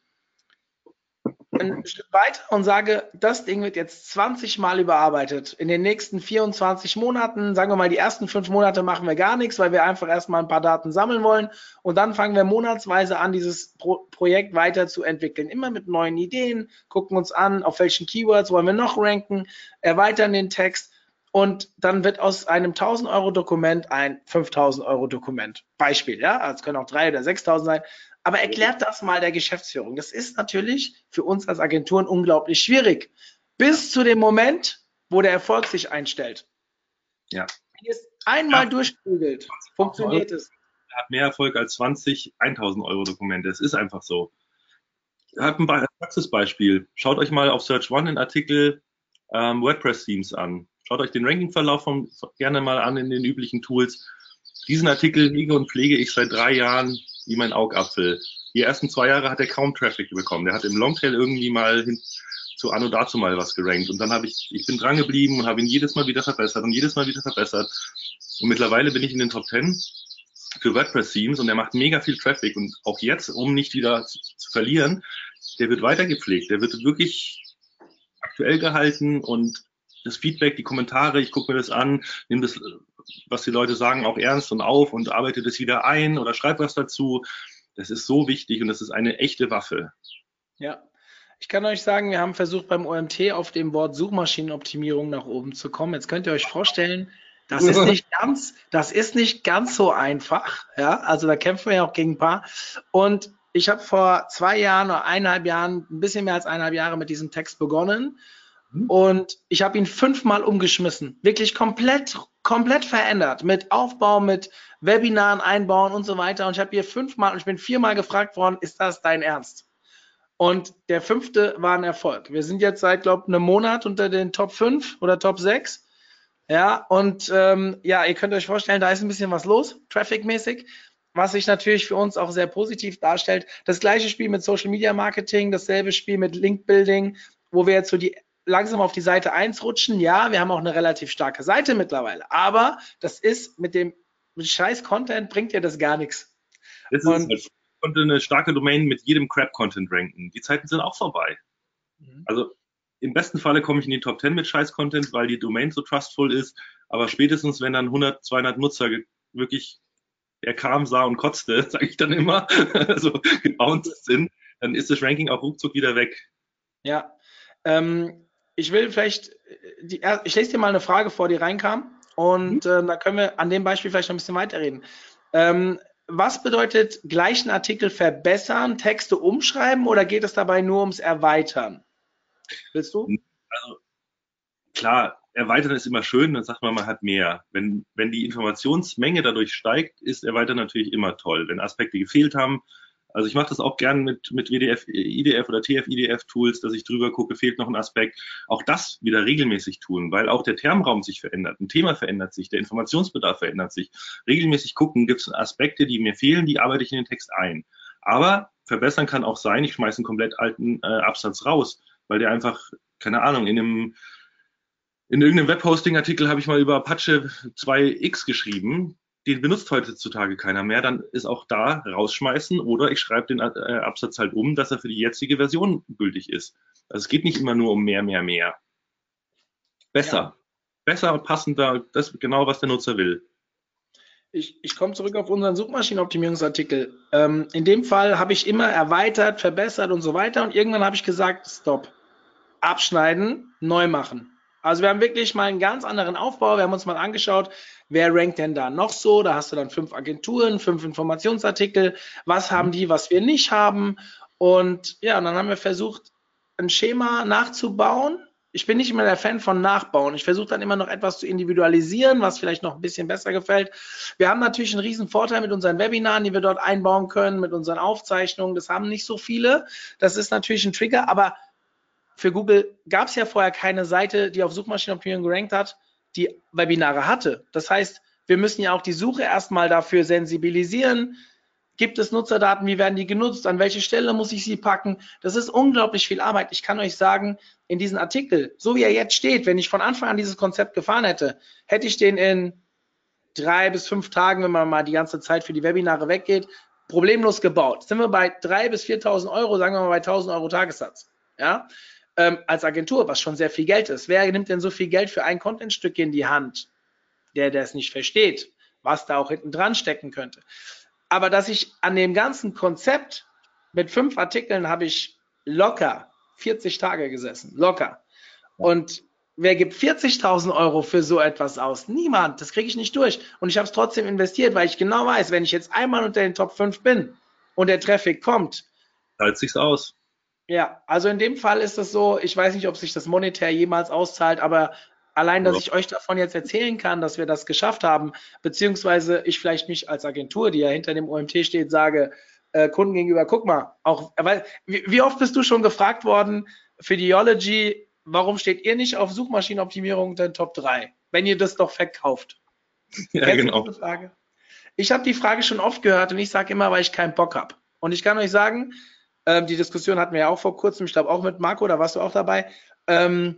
ein Stück weiter und sage, das Ding wird jetzt 20 Mal überarbeitet. In den nächsten 24 Monaten, sagen wir mal, die ersten fünf Monate machen wir gar nichts, weil wir einfach erstmal ein paar Daten sammeln wollen. Und dann fangen wir monatsweise an, dieses Pro Projekt weiterzuentwickeln. Immer mit neuen Ideen, gucken uns an, auf welchen Keywords wollen wir noch ranken, erweitern den Text. Und dann wird aus einem 1000 Euro Dokument ein 5000 Euro Dokument. Beispiel, ja. Also es können auch drei oder 6000 sein. Aber erklärt das mal der Geschäftsführung. Das ist natürlich für uns als Agenturen unglaublich schwierig. Bis zu dem Moment, wo der Erfolg sich einstellt. Ja. Wenn ihr es einmal Ja. durchprügelt, funktioniert es. Er hat mehr Erfolg als 20 1000 Euro Dokumente. Es ist einfach so. Ich habe ein Praxisbeispiel. Schaut euch mal auf Search One den Artikel ähm, WordPress-Themes an. Schaut euch den Ranking-Verlauf gerne mal an in den üblichen Tools. Diesen Artikel hege und pflege ich seit drei Jahren wie mein Augapfel. Die ersten zwei Jahre hat er kaum Traffic bekommen. Der hat im Longtail irgendwie mal hin, zu Anno dazu mal was gerankt. Und dann habe ich, ich bin dran geblieben und habe ihn jedes Mal wieder verbessert und jedes Mal wieder verbessert. Und mittlerweile bin ich in den Top 10 für WordPress-Themes und der macht mega viel Traffic. Und auch jetzt, um nicht wieder zu, zu verlieren, der wird weiter gepflegt. Der wird wirklich aktuell gehalten und das Feedback, die Kommentare, ich gucke mir das an, nehme das, was die Leute sagen, auch ernst und auf und arbeite das wieder ein oder schreibe was dazu. Das ist so wichtig und das ist eine echte Waffe. Ja. Ich kann euch sagen, wir haben versucht beim OMT auf dem Wort Suchmaschinenoptimierung nach oben zu kommen. Jetzt könnt ihr euch vorstellen, das ist nicht ganz, das ist nicht ganz so einfach. Ja, also da kämpfen wir ja auch gegen ein paar. Und ich habe vor zwei Jahren oder eineinhalb Jahren, ein bisschen mehr als eineinhalb Jahre mit diesem Text begonnen. Mhm. Und ich habe ihn fünfmal umgeschmissen. Wirklich komplett, komplett verändert. Mit Aufbau, mit Webinaren einbauen und so weiter. Und ich habe hier fünfmal und ich bin viermal gefragt worden, ist das dein Ernst? Und der fünfte war ein Erfolg. Wir sind jetzt seit, glaube ich, einem Monat unter den Top 5 oder Top 6. Ja, und ähm, ja, ihr könnt euch vorstellen, da ist ein bisschen was los, trafficmäßig, was sich natürlich für uns auch sehr positiv darstellt. Das gleiche Spiel mit Social Media Marketing, dasselbe Spiel mit Link Building, wo wir jetzt so die langsam auf die Seite 1 rutschen. Ja, wir haben auch eine relativ starke Seite mittlerweile, aber das ist mit dem mit scheiß Content bringt dir das gar nichts. Das ist halt, eine starke Domain mit jedem Crap-Content ranken. Die Zeiten sind auch vorbei. Mhm. Also im besten Falle komme ich in die Top 10 mit Scheiß-Content, weil die Domain so trustful ist. Aber spätestens, wenn dann 100, 200 Nutzer wirklich er kam, sah und kotzte, sage ich dann immer, so gebounced sind, dann ist das Ranking auch ruckzuck wieder weg. Ja, ähm, ich will vielleicht, die, ich lese dir mal eine Frage vor, die reinkam und mhm. äh, da können wir an dem Beispiel vielleicht noch ein bisschen weiterreden. Ähm, was bedeutet gleichen Artikel verbessern, Texte umschreiben oder geht es dabei nur ums Erweitern? Willst du? Also, klar, erweitern ist immer schön, dann sagt man, man hat mehr. Wenn, wenn die Informationsmenge dadurch steigt, ist erweitern natürlich immer toll. Wenn Aspekte gefehlt haben, also ich mache das auch gern mit, mit WDF, IDF oder TF-IDF-Tools, dass ich drüber gucke, fehlt noch ein Aspekt. Auch das wieder regelmäßig tun, weil auch der Termraum sich verändert, ein Thema verändert sich, der Informationsbedarf verändert sich. Regelmäßig gucken, gibt es Aspekte, die mir fehlen, die arbeite ich in den Text ein. Aber verbessern kann auch sein, ich schmeiße einen komplett alten äh, Absatz raus weil der einfach, keine Ahnung, in einem in irgendeinem Webhosting-Artikel habe ich mal über Apache 2x geschrieben. Den benutzt heutzutage keiner mehr. Dann ist auch da rausschmeißen oder ich schreibe den äh, Absatz halt um, dass er für die jetzige Version gültig ist. Also es geht nicht immer nur um mehr, mehr, mehr. Besser. Ja. Besser und passender, das ist genau, was der Nutzer will. Ich, ich komme zurück auf unseren Suchmaschinenoptimierungsartikel. Ähm, in dem Fall habe ich immer erweitert, verbessert und so weiter. Und irgendwann habe ich gesagt, stopp abschneiden, neu machen. Also wir haben wirklich mal einen ganz anderen Aufbau. Wir haben uns mal angeschaut, wer rankt denn da noch so? Da hast du dann fünf Agenturen, fünf Informationsartikel. Was haben die, was wir nicht haben? Und ja, und dann haben wir versucht, ein Schema nachzubauen. Ich bin nicht immer der Fan von Nachbauen. Ich versuche dann immer noch etwas zu individualisieren, was vielleicht noch ein bisschen besser gefällt. Wir haben natürlich einen riesen Vorteil mit unseren Webinaren, die wir dort einbauen können, mit unseren Aufzeichnungen. Das haben nicht so viele. Das ist natürlich ein Trigger, aber für Google gab es ja vorher keine Seite, die auf Suchmaschinenoptimierung gerankt hat, die Webinare hatte. Das heißt, wir müssen ja auch die Suche erstmal dafür sensibilisieren. Gibt es Nutzerdaten? Wie werden die genutzt? An welche Stelle muss ich sie packen? Das ist unglaublich viel Arbeit. Ich kann euch sagen, in diesem Artikel, so wie er jetzt steht, wenn ich von Anfang an dieses Konzept gefahren hätte, hätte ich den in drei bis fünf Tagen, wenn man mal die ganze Zeit für die Webinare weggeht, problemlos gebaut. Sind wir bei drei bis 4.000 Euro, sagen wir mal bei 1.000 Euro Tagessatz. Ja, ähm, als Agentur, was schon sehr viel Geld ist. Wer nimmt denn so viel Geld für ein Contentstück in die Hand, der das nicht versteht, was da auch hinten dran stecken könnte? Aber dass ich an dem ganzen Konzept mit fünf Artikeln habe ich locker 40 Tage gesessen, locker. Und wer gibt 40.000 Euro für so etwas aus? Niemand. Das kriege ich nicht durch. Und ich habe es trotzdem investiert, weil ich genau weiß, wenn ich jetzt einmal unter den Top 5 bin und der Traffic kommt, zahlt sich's aus. Ja, also in dem Fall ist es so, ich weiß nicht, ob sich das monetär jemals auszahlt, aber allein, dass ich euch davon jetzt erzählen kann, dass wir das geschafft haben, beziehungsweise ich vielleicht mich als Agentur, die ja hinter dem OMT steht, sage, äh, Kunden gegenüber, guck mal, auch, weil, wie, wie oft bist du schon gefragt worden für die Yology, warum steht ihr nicht auf Suchmaschinenoptimierung den Top 3, wenn ihr das doch verkauft? Ja, Kennst genau. Ich habe die Frage schon oft gehört und ich sage immer, weil ich keinen Bock habe. Und ich kann euch sagen, ähm, die Diskussion hatten wir ja auch vor kurzem, ich glaube auch mit Marco, da warst du auch dabei. Ähm,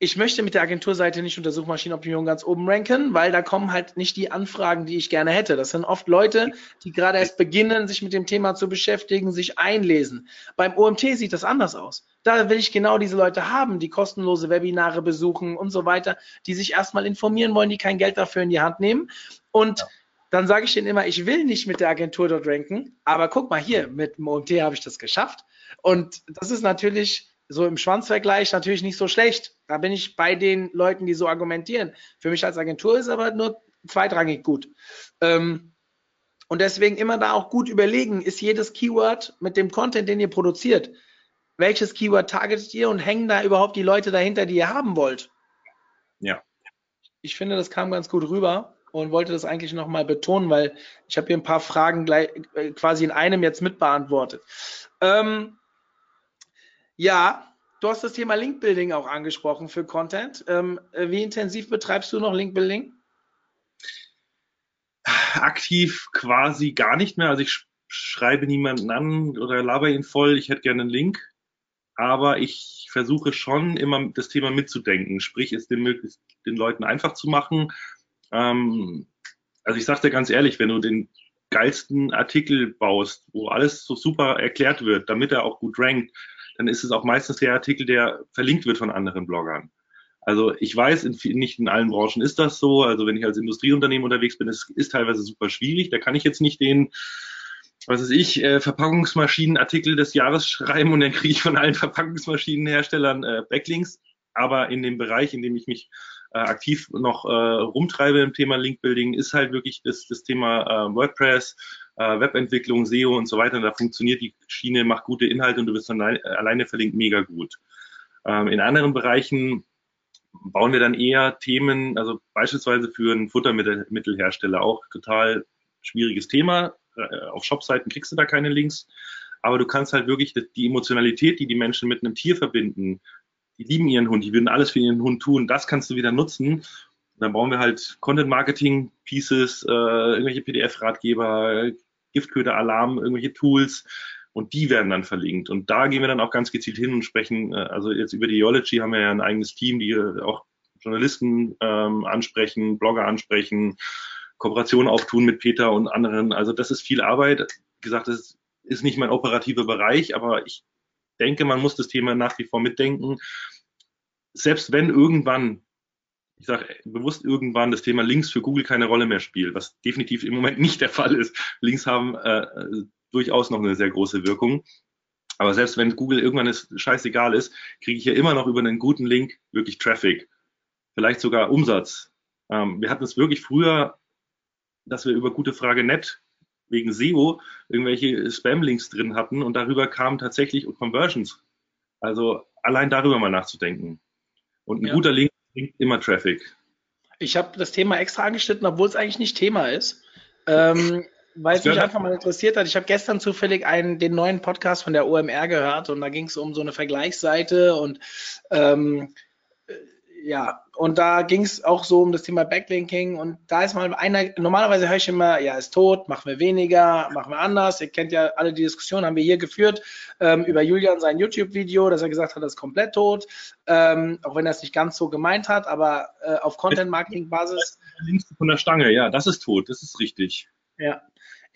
ich möchte mit der Agenturseite nicht unter Suchmaschinenoptimierung ganz oben ranken, weil da kommen halt nicht die Anfragen, die ich gerne hätte. Das sind oft Leute, die gerade erst beginnen, sich mit dem Thema zu beschäftigen, sich einlesen. Beim OMT sieht das anders aus. Da will ich genau diese Leute haben, die kostenlose Webinare besuchen und so weiter, die sich erstmal informieren wollen, die kein Geld dafür in die Hand nehmen. Und dann sage ich denen immer, ich will nicht mit der Agentur dort ranken, aber guck mal hier, mit dem OMT habe ich das geschafft. Und das ist natürlich so im Schwanzvergleich natürlich nicht so schlecht. Da bin ich bei den Leuten, die so argumentieren. Für mich als Agentur ist aber nur zweitrangig gut. Ähm, und deswegen immer da auch gut überlegen, ist jedes Keyword mit dem Content, den ihr produziert, welches Keyword targetet ihr und hängen da überhaupt die Leute dahinter, die ihr haben wollt? Ja. Ich finde, das kam ganz gut rüber und wollte das eigentlich nochmal betonen, weil ich habe hier ein paar Fragen gleich, äh, quasi in einem jetzt mitbeantwortet. Ähm, ja, du hast das Thema Linkbuilding auch angesprochen für Content. Ähm, wie intensiv betreibst du noch Linkbuilding? Aktiv quasi gar nicht mehr. Also ich sch- schreibe niemanden an oder laber ihn voll, ich hätte gerne einen Link. Aber ich versuche schon immer das Thema mitzudenken, sprich es den, den Leuten einfach zu machen. Ähm, also ich sage dir ganz ehrlich, wenn du den geilsten Artikel baust, wo alles so super erklärt wird, damit er auch gut rankt, dann ist es auch meistens der Artikel, der verlinkt wird von anderen Bloggern. Also ich weiß, in, nicht in allen Branchen ist das so. Also wenn ich als Industrieunternehmen unterwegs bin, es ist teilweise super schwierig. Da kann ich jetzt nicht den, was weiß ich, äh, Verpackungsmaschinenartikel des Jahres schreiben und dann kriege ich von allen Verpackungsmaschinenherstellern äh, Backlinks. Aber in dem Bereich, in dem ich mich äh, aktiv noch äh, rumtreibe im Thema Linkbuilding, ist halt wirklich das, das Thema äh, WordPress, äh, Webentwicklung, SEO und so weiter. Da funktioniert die Schiene, macht gute Inhalte und du bist dann alleine, alleine verlinkt mega gut. Ähm, in anderen Bereichen bauen wir dann eher Themen, also beispielsweise für einen Futtermittelhersteller auch total schwieriges Thema. Äh, Auf Shopseiten kriegst du da keine Links, aber du kannst halt wirklich die Emotionalität, die die Menschen mit einem Tier verbinden, die lieben ihren Hund, die würden alles für ihren Hund tun, das kannst du wieder nutzen. Und dann bauen wir halt Content Marketing Pieces, äh, irgendwelche PDF-Ratgeber, Giftköder, Alarm, irgendwelche Tools und die werden dann verlinkt. Und da gehen wir dann auch ganz gezielt hin und sprechen, äh, also jetzt über die Yology haben wir ja ein eigenes Team, die auch Journalisten ähm, ansprechen, Blogger ansprechen, Kooperationen auftun mit Peter und anderen. Also das ist viel Arbeit. Wie gesagt, das ist nicht mein operativer Bereich, aber ich denke, man muss das Thema nach wie vor mitdenken. Selbst wenn irgendwann, ich sage bewusst irgendwann, das Thema Links für Google keine Rolle mehr spielt, was definitiv im Moment nicht der Fall ist. Links haben äh, durchaus noch eine sehr große Wirkung. Aber selbst wenn Google irgendwann es scheißegal ist, kriege ich ja immer noch über einen guten Link wirklich Traffic, vielleicht sogar Umsatz. Ähm, wir hatten es wirklich früher, dass wir über gute Frage net wegen SEO irgendwelche Spam-Links drin hatten und darüber kamen tatsächlich Conversions. Also allein darüber mal nachzudenken. Und ein Ja. guter Link bringt immer Traffic. Ich habe das Thema extra angeschnitten, obwohl es eigentlich nicht Thema ist. Ähm, weil es mich einfach mal interessiert hat. Ich habe gestern zufällig einen, den neuen Podcast von der OMR gehört und da ging es um so eine Vergleichsseite und ähm, äh, ja, und da ging es auch so um das Thema Backlinking und da ist mal einer, normalerweise höre ich immer, ja, ist tot, machen wir weniger, machen wir anders. Ihr kennt ja alle die Diskussion, haben wir hier geführt ähm, über Julian sein YouTube-Video, dass er gesagt hat, das ist komplett tot, ähm, auch wenn er es nicht ganz so gemeint hat, aber äh, auf Content-Marketing-Basis Links von der Stange, ja, das ist tot, das ist richtig. ja.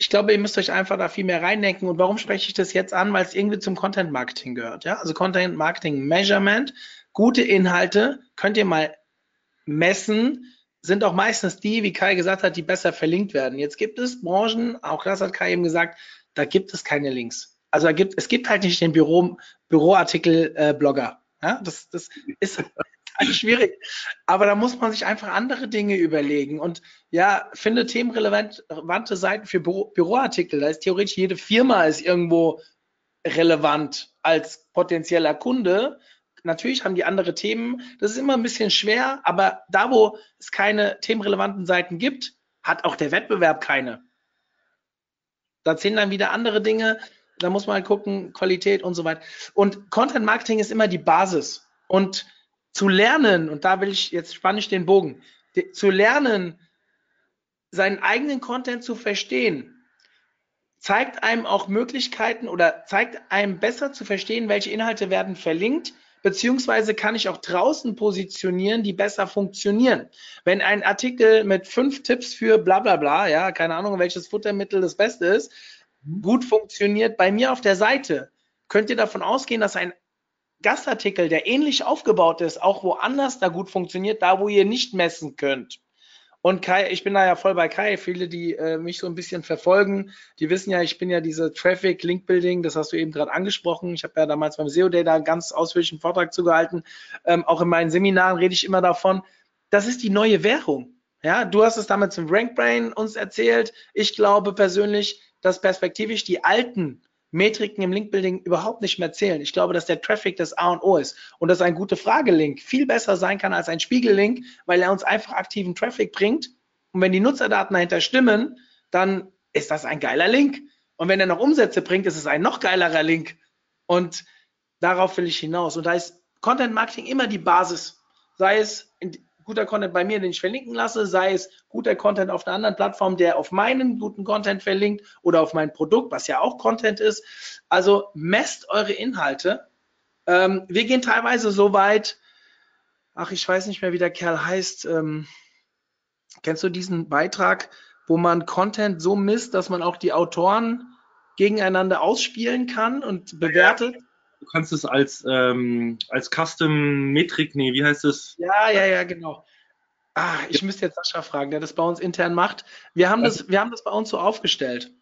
Ich glaube, ihr müsst euch einfach da viel mehr reindenken. Und warum spreche ich das jetzt an? Weil es irgendwie zum Content Marketing gehört. Ja, also Content Marketing Measurement. Gute Inhalte könnt ihr mal messen, sind auch meistens die, wie Kai gesagt hat, die besser verlinkt werden. Jetzt gibt es Branchen, auch das hat Kai eben gesagt, da gibt es keine Links. Also da gibt, es gibt halt nicht den Büro, Büroartikel-Blogger. ja, das, das ist halt schwierig. Aber da muss man sich einfach andere Dinge überlegen. Und ja, finde themenrelevante Seiten für Büro, Büroartikel. Da ist theoretisch jede Firma ist irgendwo relevant als potenzieller Kunde. Natürlich haben die andere Themen. Das ist immer ein bisschen schwer, aber da, wo es keine themenrelevanten Seiten gibt, hat auch der Wettbewerb keine. Da zählen dann wieder andere Dinge. Da muss man halt gucken, Qualität und so weiter. Und Content Marketing ist immer die Basis. Und zu lernen, und da will ich, jetzt spanne ich den Bogen, zu lernen, seinen eigenen Content zu verstehen, zeigt einem auch Möglichkeiten oder zeigt einem besser zu verstehen, welche Inhalte werden verlinkt, beziehungsweise kann ich auch draußen positionieren, die besser funktionieren. Wenn ein Artikel mit fünf Tipps für bla bla bla, ja, keine Ahnung, welches Futtermittel das Beste ist, gut funktioniert bei mir auf der Seite, könnt ihr davon ausgehen, dass ein Gastartikel, der ähnlich aufgebaut ist, auch woanders da gut funktioniert, da wo ihr nicht messen könnt. Und Kai, ich bin da ja voll bei Kai. Viele, die äh, mich so ein bisschen verfolgen, die wissen ja, ich bin ja diese Traffic Link Building, das hast du eben gerade angesprochen. Ich habe ja damals beim SEO Day da einen ganz ausführlichen Vortrag zugehalten. Ähm, auch in meinen Seminaren rede ich immer davon. Das ist die neue Währung. Ja, du hast es damals im RankBrain uns erzählt. Ich glaube persönlich, dass perspektivisch die alten Metriken im Linkbuilding überhaupt nicht mehr zählen. Ich glaube, dass der Traffic das A und O ist und dass ein gute Frage-Link viel besser sein kann als ein Spiegel-Link, weil er uns einfach aktiven Traffic bringt. Und wenn die Nutzerdaten dahinter stimmen, dann ist das ein geiler Link. Und wenn er noch Umsätze bringt, ist es ein noch geilerer Link. Und darauf will ich hinaus. Und da ist Content Marketing immer die Basis. Sei es in, guter Content bei mir, den ich verlinken lasse, sei es guter Content auf einer anderen Plattform, der auf meinen guten Content verlinkt oder auf mein Produkt, was ja auch Content ist. Also messt eure Inhalte. Ähm, wir gehen teilweise so weit, ach, ich weiß nicht mehr, wie der Kerl heißt. Ähm, kennst du diesen Beitrag, wo man Content so misst, dass man auch die Autoren gegeneinander ausspielen kann und bewertet? Ja du kannst es als, ähm, als Custom-Metrik, nee, wie heißt es? Ja, ja, ja, genau. Ah, ich müsste jetzt Sascha fragen, der das bei uns intern macht. Wir haben das, wir haben das bei uns so aufgestellt.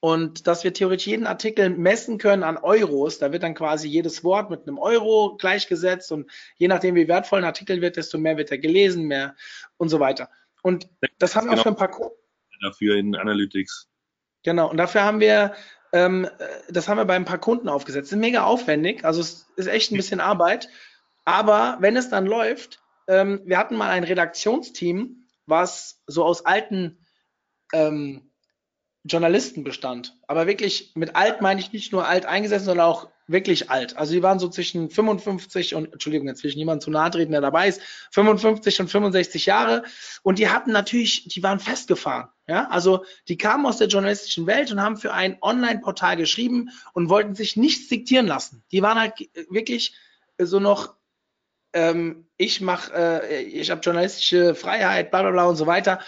Und dass wir theoretisch jeden Artikel messen können an Euros, da wird dann quasi jedes Wort mit einem Euro gleichgesetzt und je nachdem, wie wertvoll ein Artikel wird, desto mehr wird er gelesen, mehr und so weiter. Und das haben wir genau. für ein paar Kunden. Dafür in Analytics. Genau, und dafür haben wir ähm, das haben wir bei ein paar Kunden aufgesetzt. Ist mega aufwendig, also es ist echt ein bisschen Arbeit. Aber wenn es dann läuft, ähm, wir hatten mal ein Redaktionsteam, was so aus alten ähm, Journalisten bestand. Aber wirklich mit alt meine ich nicht nur alt eingesetzt, sondern auch wirklich alt. Also die waren so zwischen 55 und, Entschuldigung, jetzt will ich niemand zu nahe treten, der dabei ist, 55 und 65 Jahre. Und die hatten natürlich, die waren festgefahren. Ja, also die kamen aus der journalistischen Welt und haben für ein Online-Portal geschrieben und wollten sich nichts diktieren lassen. Die waren halt wirklich so noch, ähm, ich mache, äh, ich habe journalistische Freiheit, bla bla bla und so weiter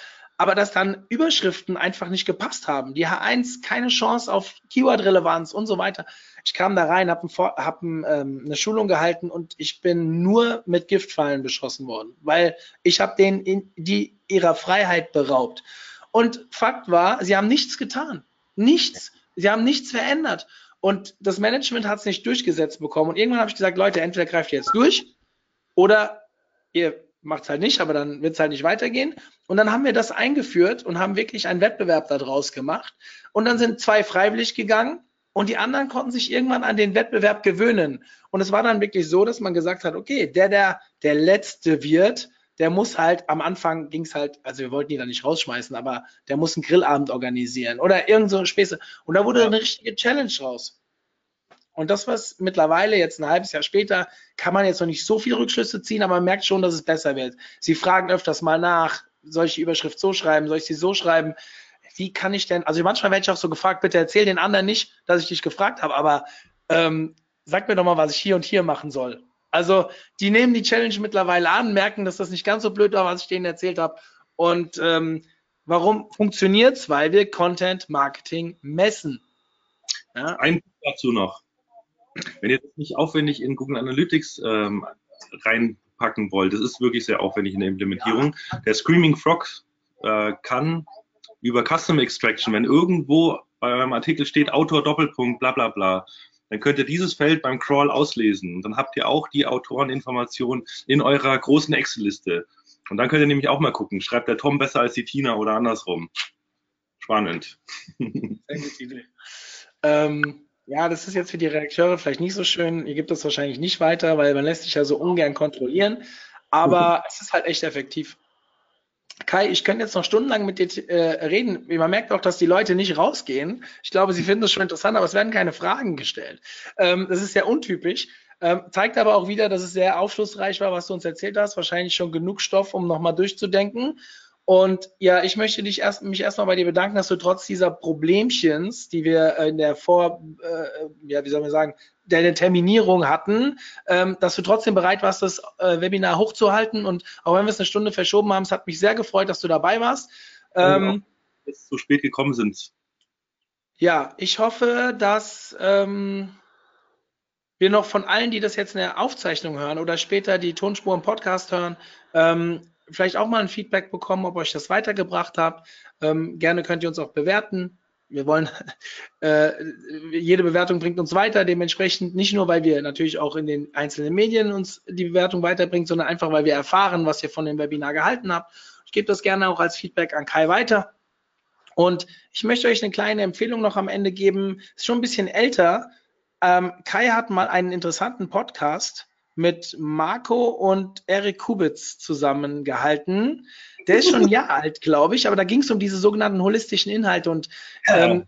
aber dass dann Überschriften einfach nicht gepasst haben. Die H1 keine Chance auf Keyword-Relevanz und so weiter. Ich kam da rein, habe ein, hab ein, ähm, eine Schulung gehalten und ich bin nur mit Giftfallen beschossen worden, weil ich habe denen in, die ihrer Freiheit beraubt. Und Fakt war, sie haben nichts getan. Nichts. Sie haben nichts verändert. Und das Management hat es nicht durchgesetzt bekommen. Und irgendwann habe ich gesagt, Leute, entweder greift ihr jetzt durch oder ihr macht es halt nicht, aber dann wird es halt nicht weitergehen. Und dann haben wir das eingeführt und haben wirklich einen Wettbewerb daraus gemacht. Und dann sind zwei freiwillig gegangen und die anderen konnten sich irgendwann an den Wettbewerb gewöhnen. Und es war dann wirklich so, dass man gesagt hat, okay, der, der der Letzte wird, der muss halt, am Anfang ging es halt, also wir wollten ihn da nicht rausschmeißen, aber der muss einen Grillabend organisieren oder irgend so Späße. Und da wurde eine richtige Challenge raus. Und das, was mittlerweile jetzt ein halbes Jahr später, kann man jetzt noch nicht so viel Rückschlüsse ziehen, aber man merkt schon, dass es besser wird. Sie fragen öfters mal nach, soll ich die Überschrift so schreiben, soll ich sie so schreiben? Wie kann ich denn, also manchmal werde ich auch so gefragt, bitte erzähl den anderen nicht, dass ich dich gefragt habe, aber ähm, sag mir doch mal, was ich hier und hier machen soll. Also die nehmen die Challenge mittlerweile an, merken, dass das nicht ganz so blöd war, was ich denen erzählt habe. Und ähm, warum funktioniert's? Weil wir Content Marketing messen. Ja? Ein Punkt dazu noch. Wenn ihr das nicht aufwendig in Google Analytics ähm, reinpacken wollt, das ist wirklich sehr aufwendig in der Implementierung. Der Screaming Frog äh, kann über Custom Extraction, wenn irgendwo bei einem Artikel steht Autor Doppelpunkt, bla bla bla, dann könnt ihr dieses Feld beim Crawl auslesen. Dann habt ihr auch die Autoreninformation in eurer großen Excel-Liste. Und dann könnt ihr nämlich auch mal gucken, schreibt der Tom besser als die Tina oder andersrum. Spannend. Sehr gute Idee. Ähm, ja, das ist jetzt für die Redakteure vielleicht nicht so schön. Ihr gebt das wahrscheinlich nicht weiter, weil man lässt sich ja so ungern kontrollieren. Aber es ist halt echt effektiv. Kai, ich könnte jetzt noch stundenlang mit dir äh, reden. Man merkt auch, dass die Leute nicht rausgehen. Ich glaube, sie finden es schon interessant, aber es werden keine Fragen gestellt. Ähm, das ist sehr untypisch. Ähm, zeigt aber auch wieder, dass es sehr aufschlussreich war, was du uns erzählt hast. Wahrscheinlich schon genug Stoff, um nochmal durchzudenken. Und ja, ich möchte dich erst, mich erstmal bei dir bedanken, dass du trotz dieser Problemchens, die wir in der Vor, äh, ja, wie soll man sagen, der Terminierung hatten, ähm, dass du trotzdem bereit warst, das äh, Webinar hochzuhalten. Und auch wenn wir es eine Stunde verschoben haben, es hat mich sehr gefreut, dass du dabei warst. Ähm, dass so spät gekommen sind. Ja, ich hoffe, dass ähm, wir noch von allen, die das jetzt in der Aufzeichnung hören oder später die Tonspur im Podcast hören, ähm, vielleicht auch mal ein Feedback bekommen, ob euch das weitergebracht habt. Ähm, gerne könnt ihr uns auch bewerten. Wir wollen, äh, jede Bewertung bringt uns weiter, dementsprechend nicht nur, weil wir natürlich auch in den einzelnen Medien uns die Bewertung weiterbringt, sondern einfach, weil wir erfahren, was ihr von dem Webinar gehalten habt. Ich gebe das gerne auch als Feedback an Kai weiter. Und ich möchte euch eine kleine Empfehlung noch am Ende geben. Ist schon ein bisschen älter. Ähm, Kai hat mal einen interessanten Podcast mit Marco und Erik Kubitz zusammengehalten. Der ist schon ein Jahr alt, glaube ich, aber da ging es um diese sogenannten holistischen Inhalte und ähm,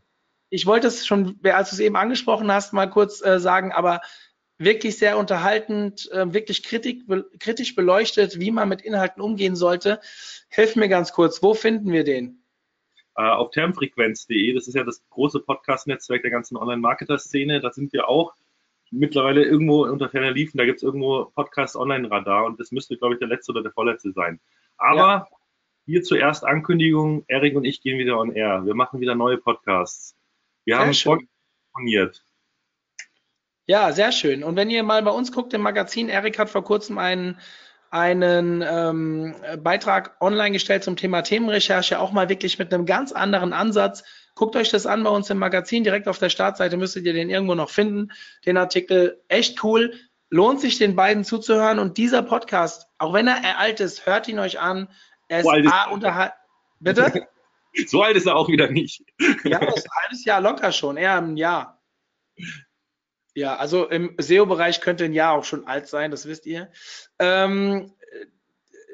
ich wollte es schon, als du es eben angesprochen hast, mal kurz äh, sagen, aber wirklich sehr unterhaltend, äh, wirklich kritik, be kritisch beleuchtet, wie man mit Inhalten umgehen sollte. Hilf mir ganz kurz, wo finden wir den? Äh, auf termfrequenz.de, das ist ja das große Podcast-Netzwerk der ganzen Online-Marketer-Szene, da sind wir auch mittlerweile irgendwo unter ferner liefen, da gibt es irgendwo Podcast Online Radar und das müsste, glaube ich, der letzte oder der vorletzte sein. Aber ja. hier zuerst Ankündigung, Erik und ich gehen wieder on air. Wir machen wieder neue Podcasts. Wir sehr haben telefoniert. Ja, sehr schön. Und wenn ihr mal bei uns guckt im Magazin, Erik hat vor kurzem einen einen ähm, Beitrag online gestellt zum Thema Themenrecherche, auch mal wirklich mit einem ganz anderen Ansatz. Guckt euch das an bei uns im Magazin, direkt auf der Startseite müsstet ihr den irgendwo noch finden. Den Artikel echt cool. Lohnt sich den beiden zuzuhören und dieser Podcast, auch wenn er alt ist, hört ihn euch an. Er ist A unterhalt. Bitte? So alt ist er auch wieder nicht. Ja, das ist ein halbes Jahr locker schon, eher ein Jahr. Ja, also im SEO-Bereich könnte ein Jahr auch schon alt sein, das wisst ihr. Ähm,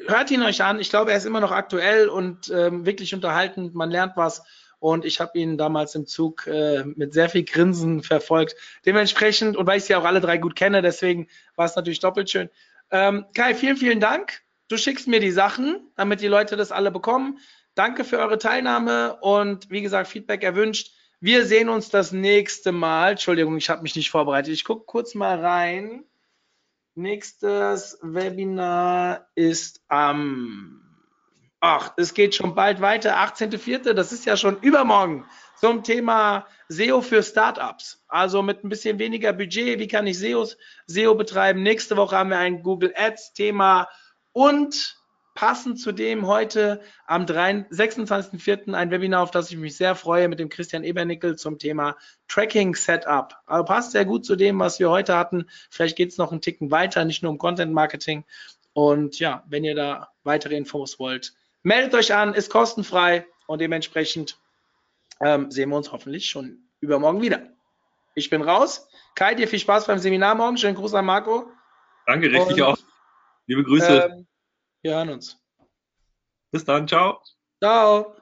hört ihn euch an. Ich glaube, er ist immer noch aktuell und ähm, wirklich unterhaltend. Man lernt was. Und ich habe ihn damals im Zug äh, mit sehr viel Grinsen verfolgt. Dementsprechend, und weil ich sie auch alle drei gut kenne, deswegen war es natürlich doppelt schön. Ähm, Kai, vielen, vielen Dank. Du schickst mir die Sachen, damit die Leute das alle bekommen. Danke für eure Teilnahme und wie gesagt, Feedback erwünscht. Wir sehen uns das nächste Mal. Entschuldigung, ich habe mich nicht vorbereitet. Ich gucke kurz mal rein. Nächstes Webinar ist am, ach, es geht schon bald weiter, 18.04., das ist ja schon übermorgen, zum Thema SEO für Startups. Also mit ein bisschen weniger Budget, wie kann ich SEO, SEO betreiben? Nächste Woche haben wir ein Google Ads Thema und passend zu dem heute am 26.04. ein Webinar, auf das ich mich sehr freue, mit dem Christian Ebernickel zum Thema Tracking Setup. Also passt sehr gut zu dem, was wir heute hatten. Vielleicht geht es noch einen Ticken weiter, nicht nur um Content Marketing. Und ja, wenn ihr da weitere Infos wollt, meldet euch an, ist kostenfrei und dementsprechend ähm, sehen wir uns hoffentlich schon übermorgen wieder. Ich bin raus. Kai, dir viel Spaß beim Seminar morgen. Schönen Gruß an Marco. Danke, richtig und, auch. Liebe Grüße. Ähm, wir hören uns. Bis dann, ciao. Ciao.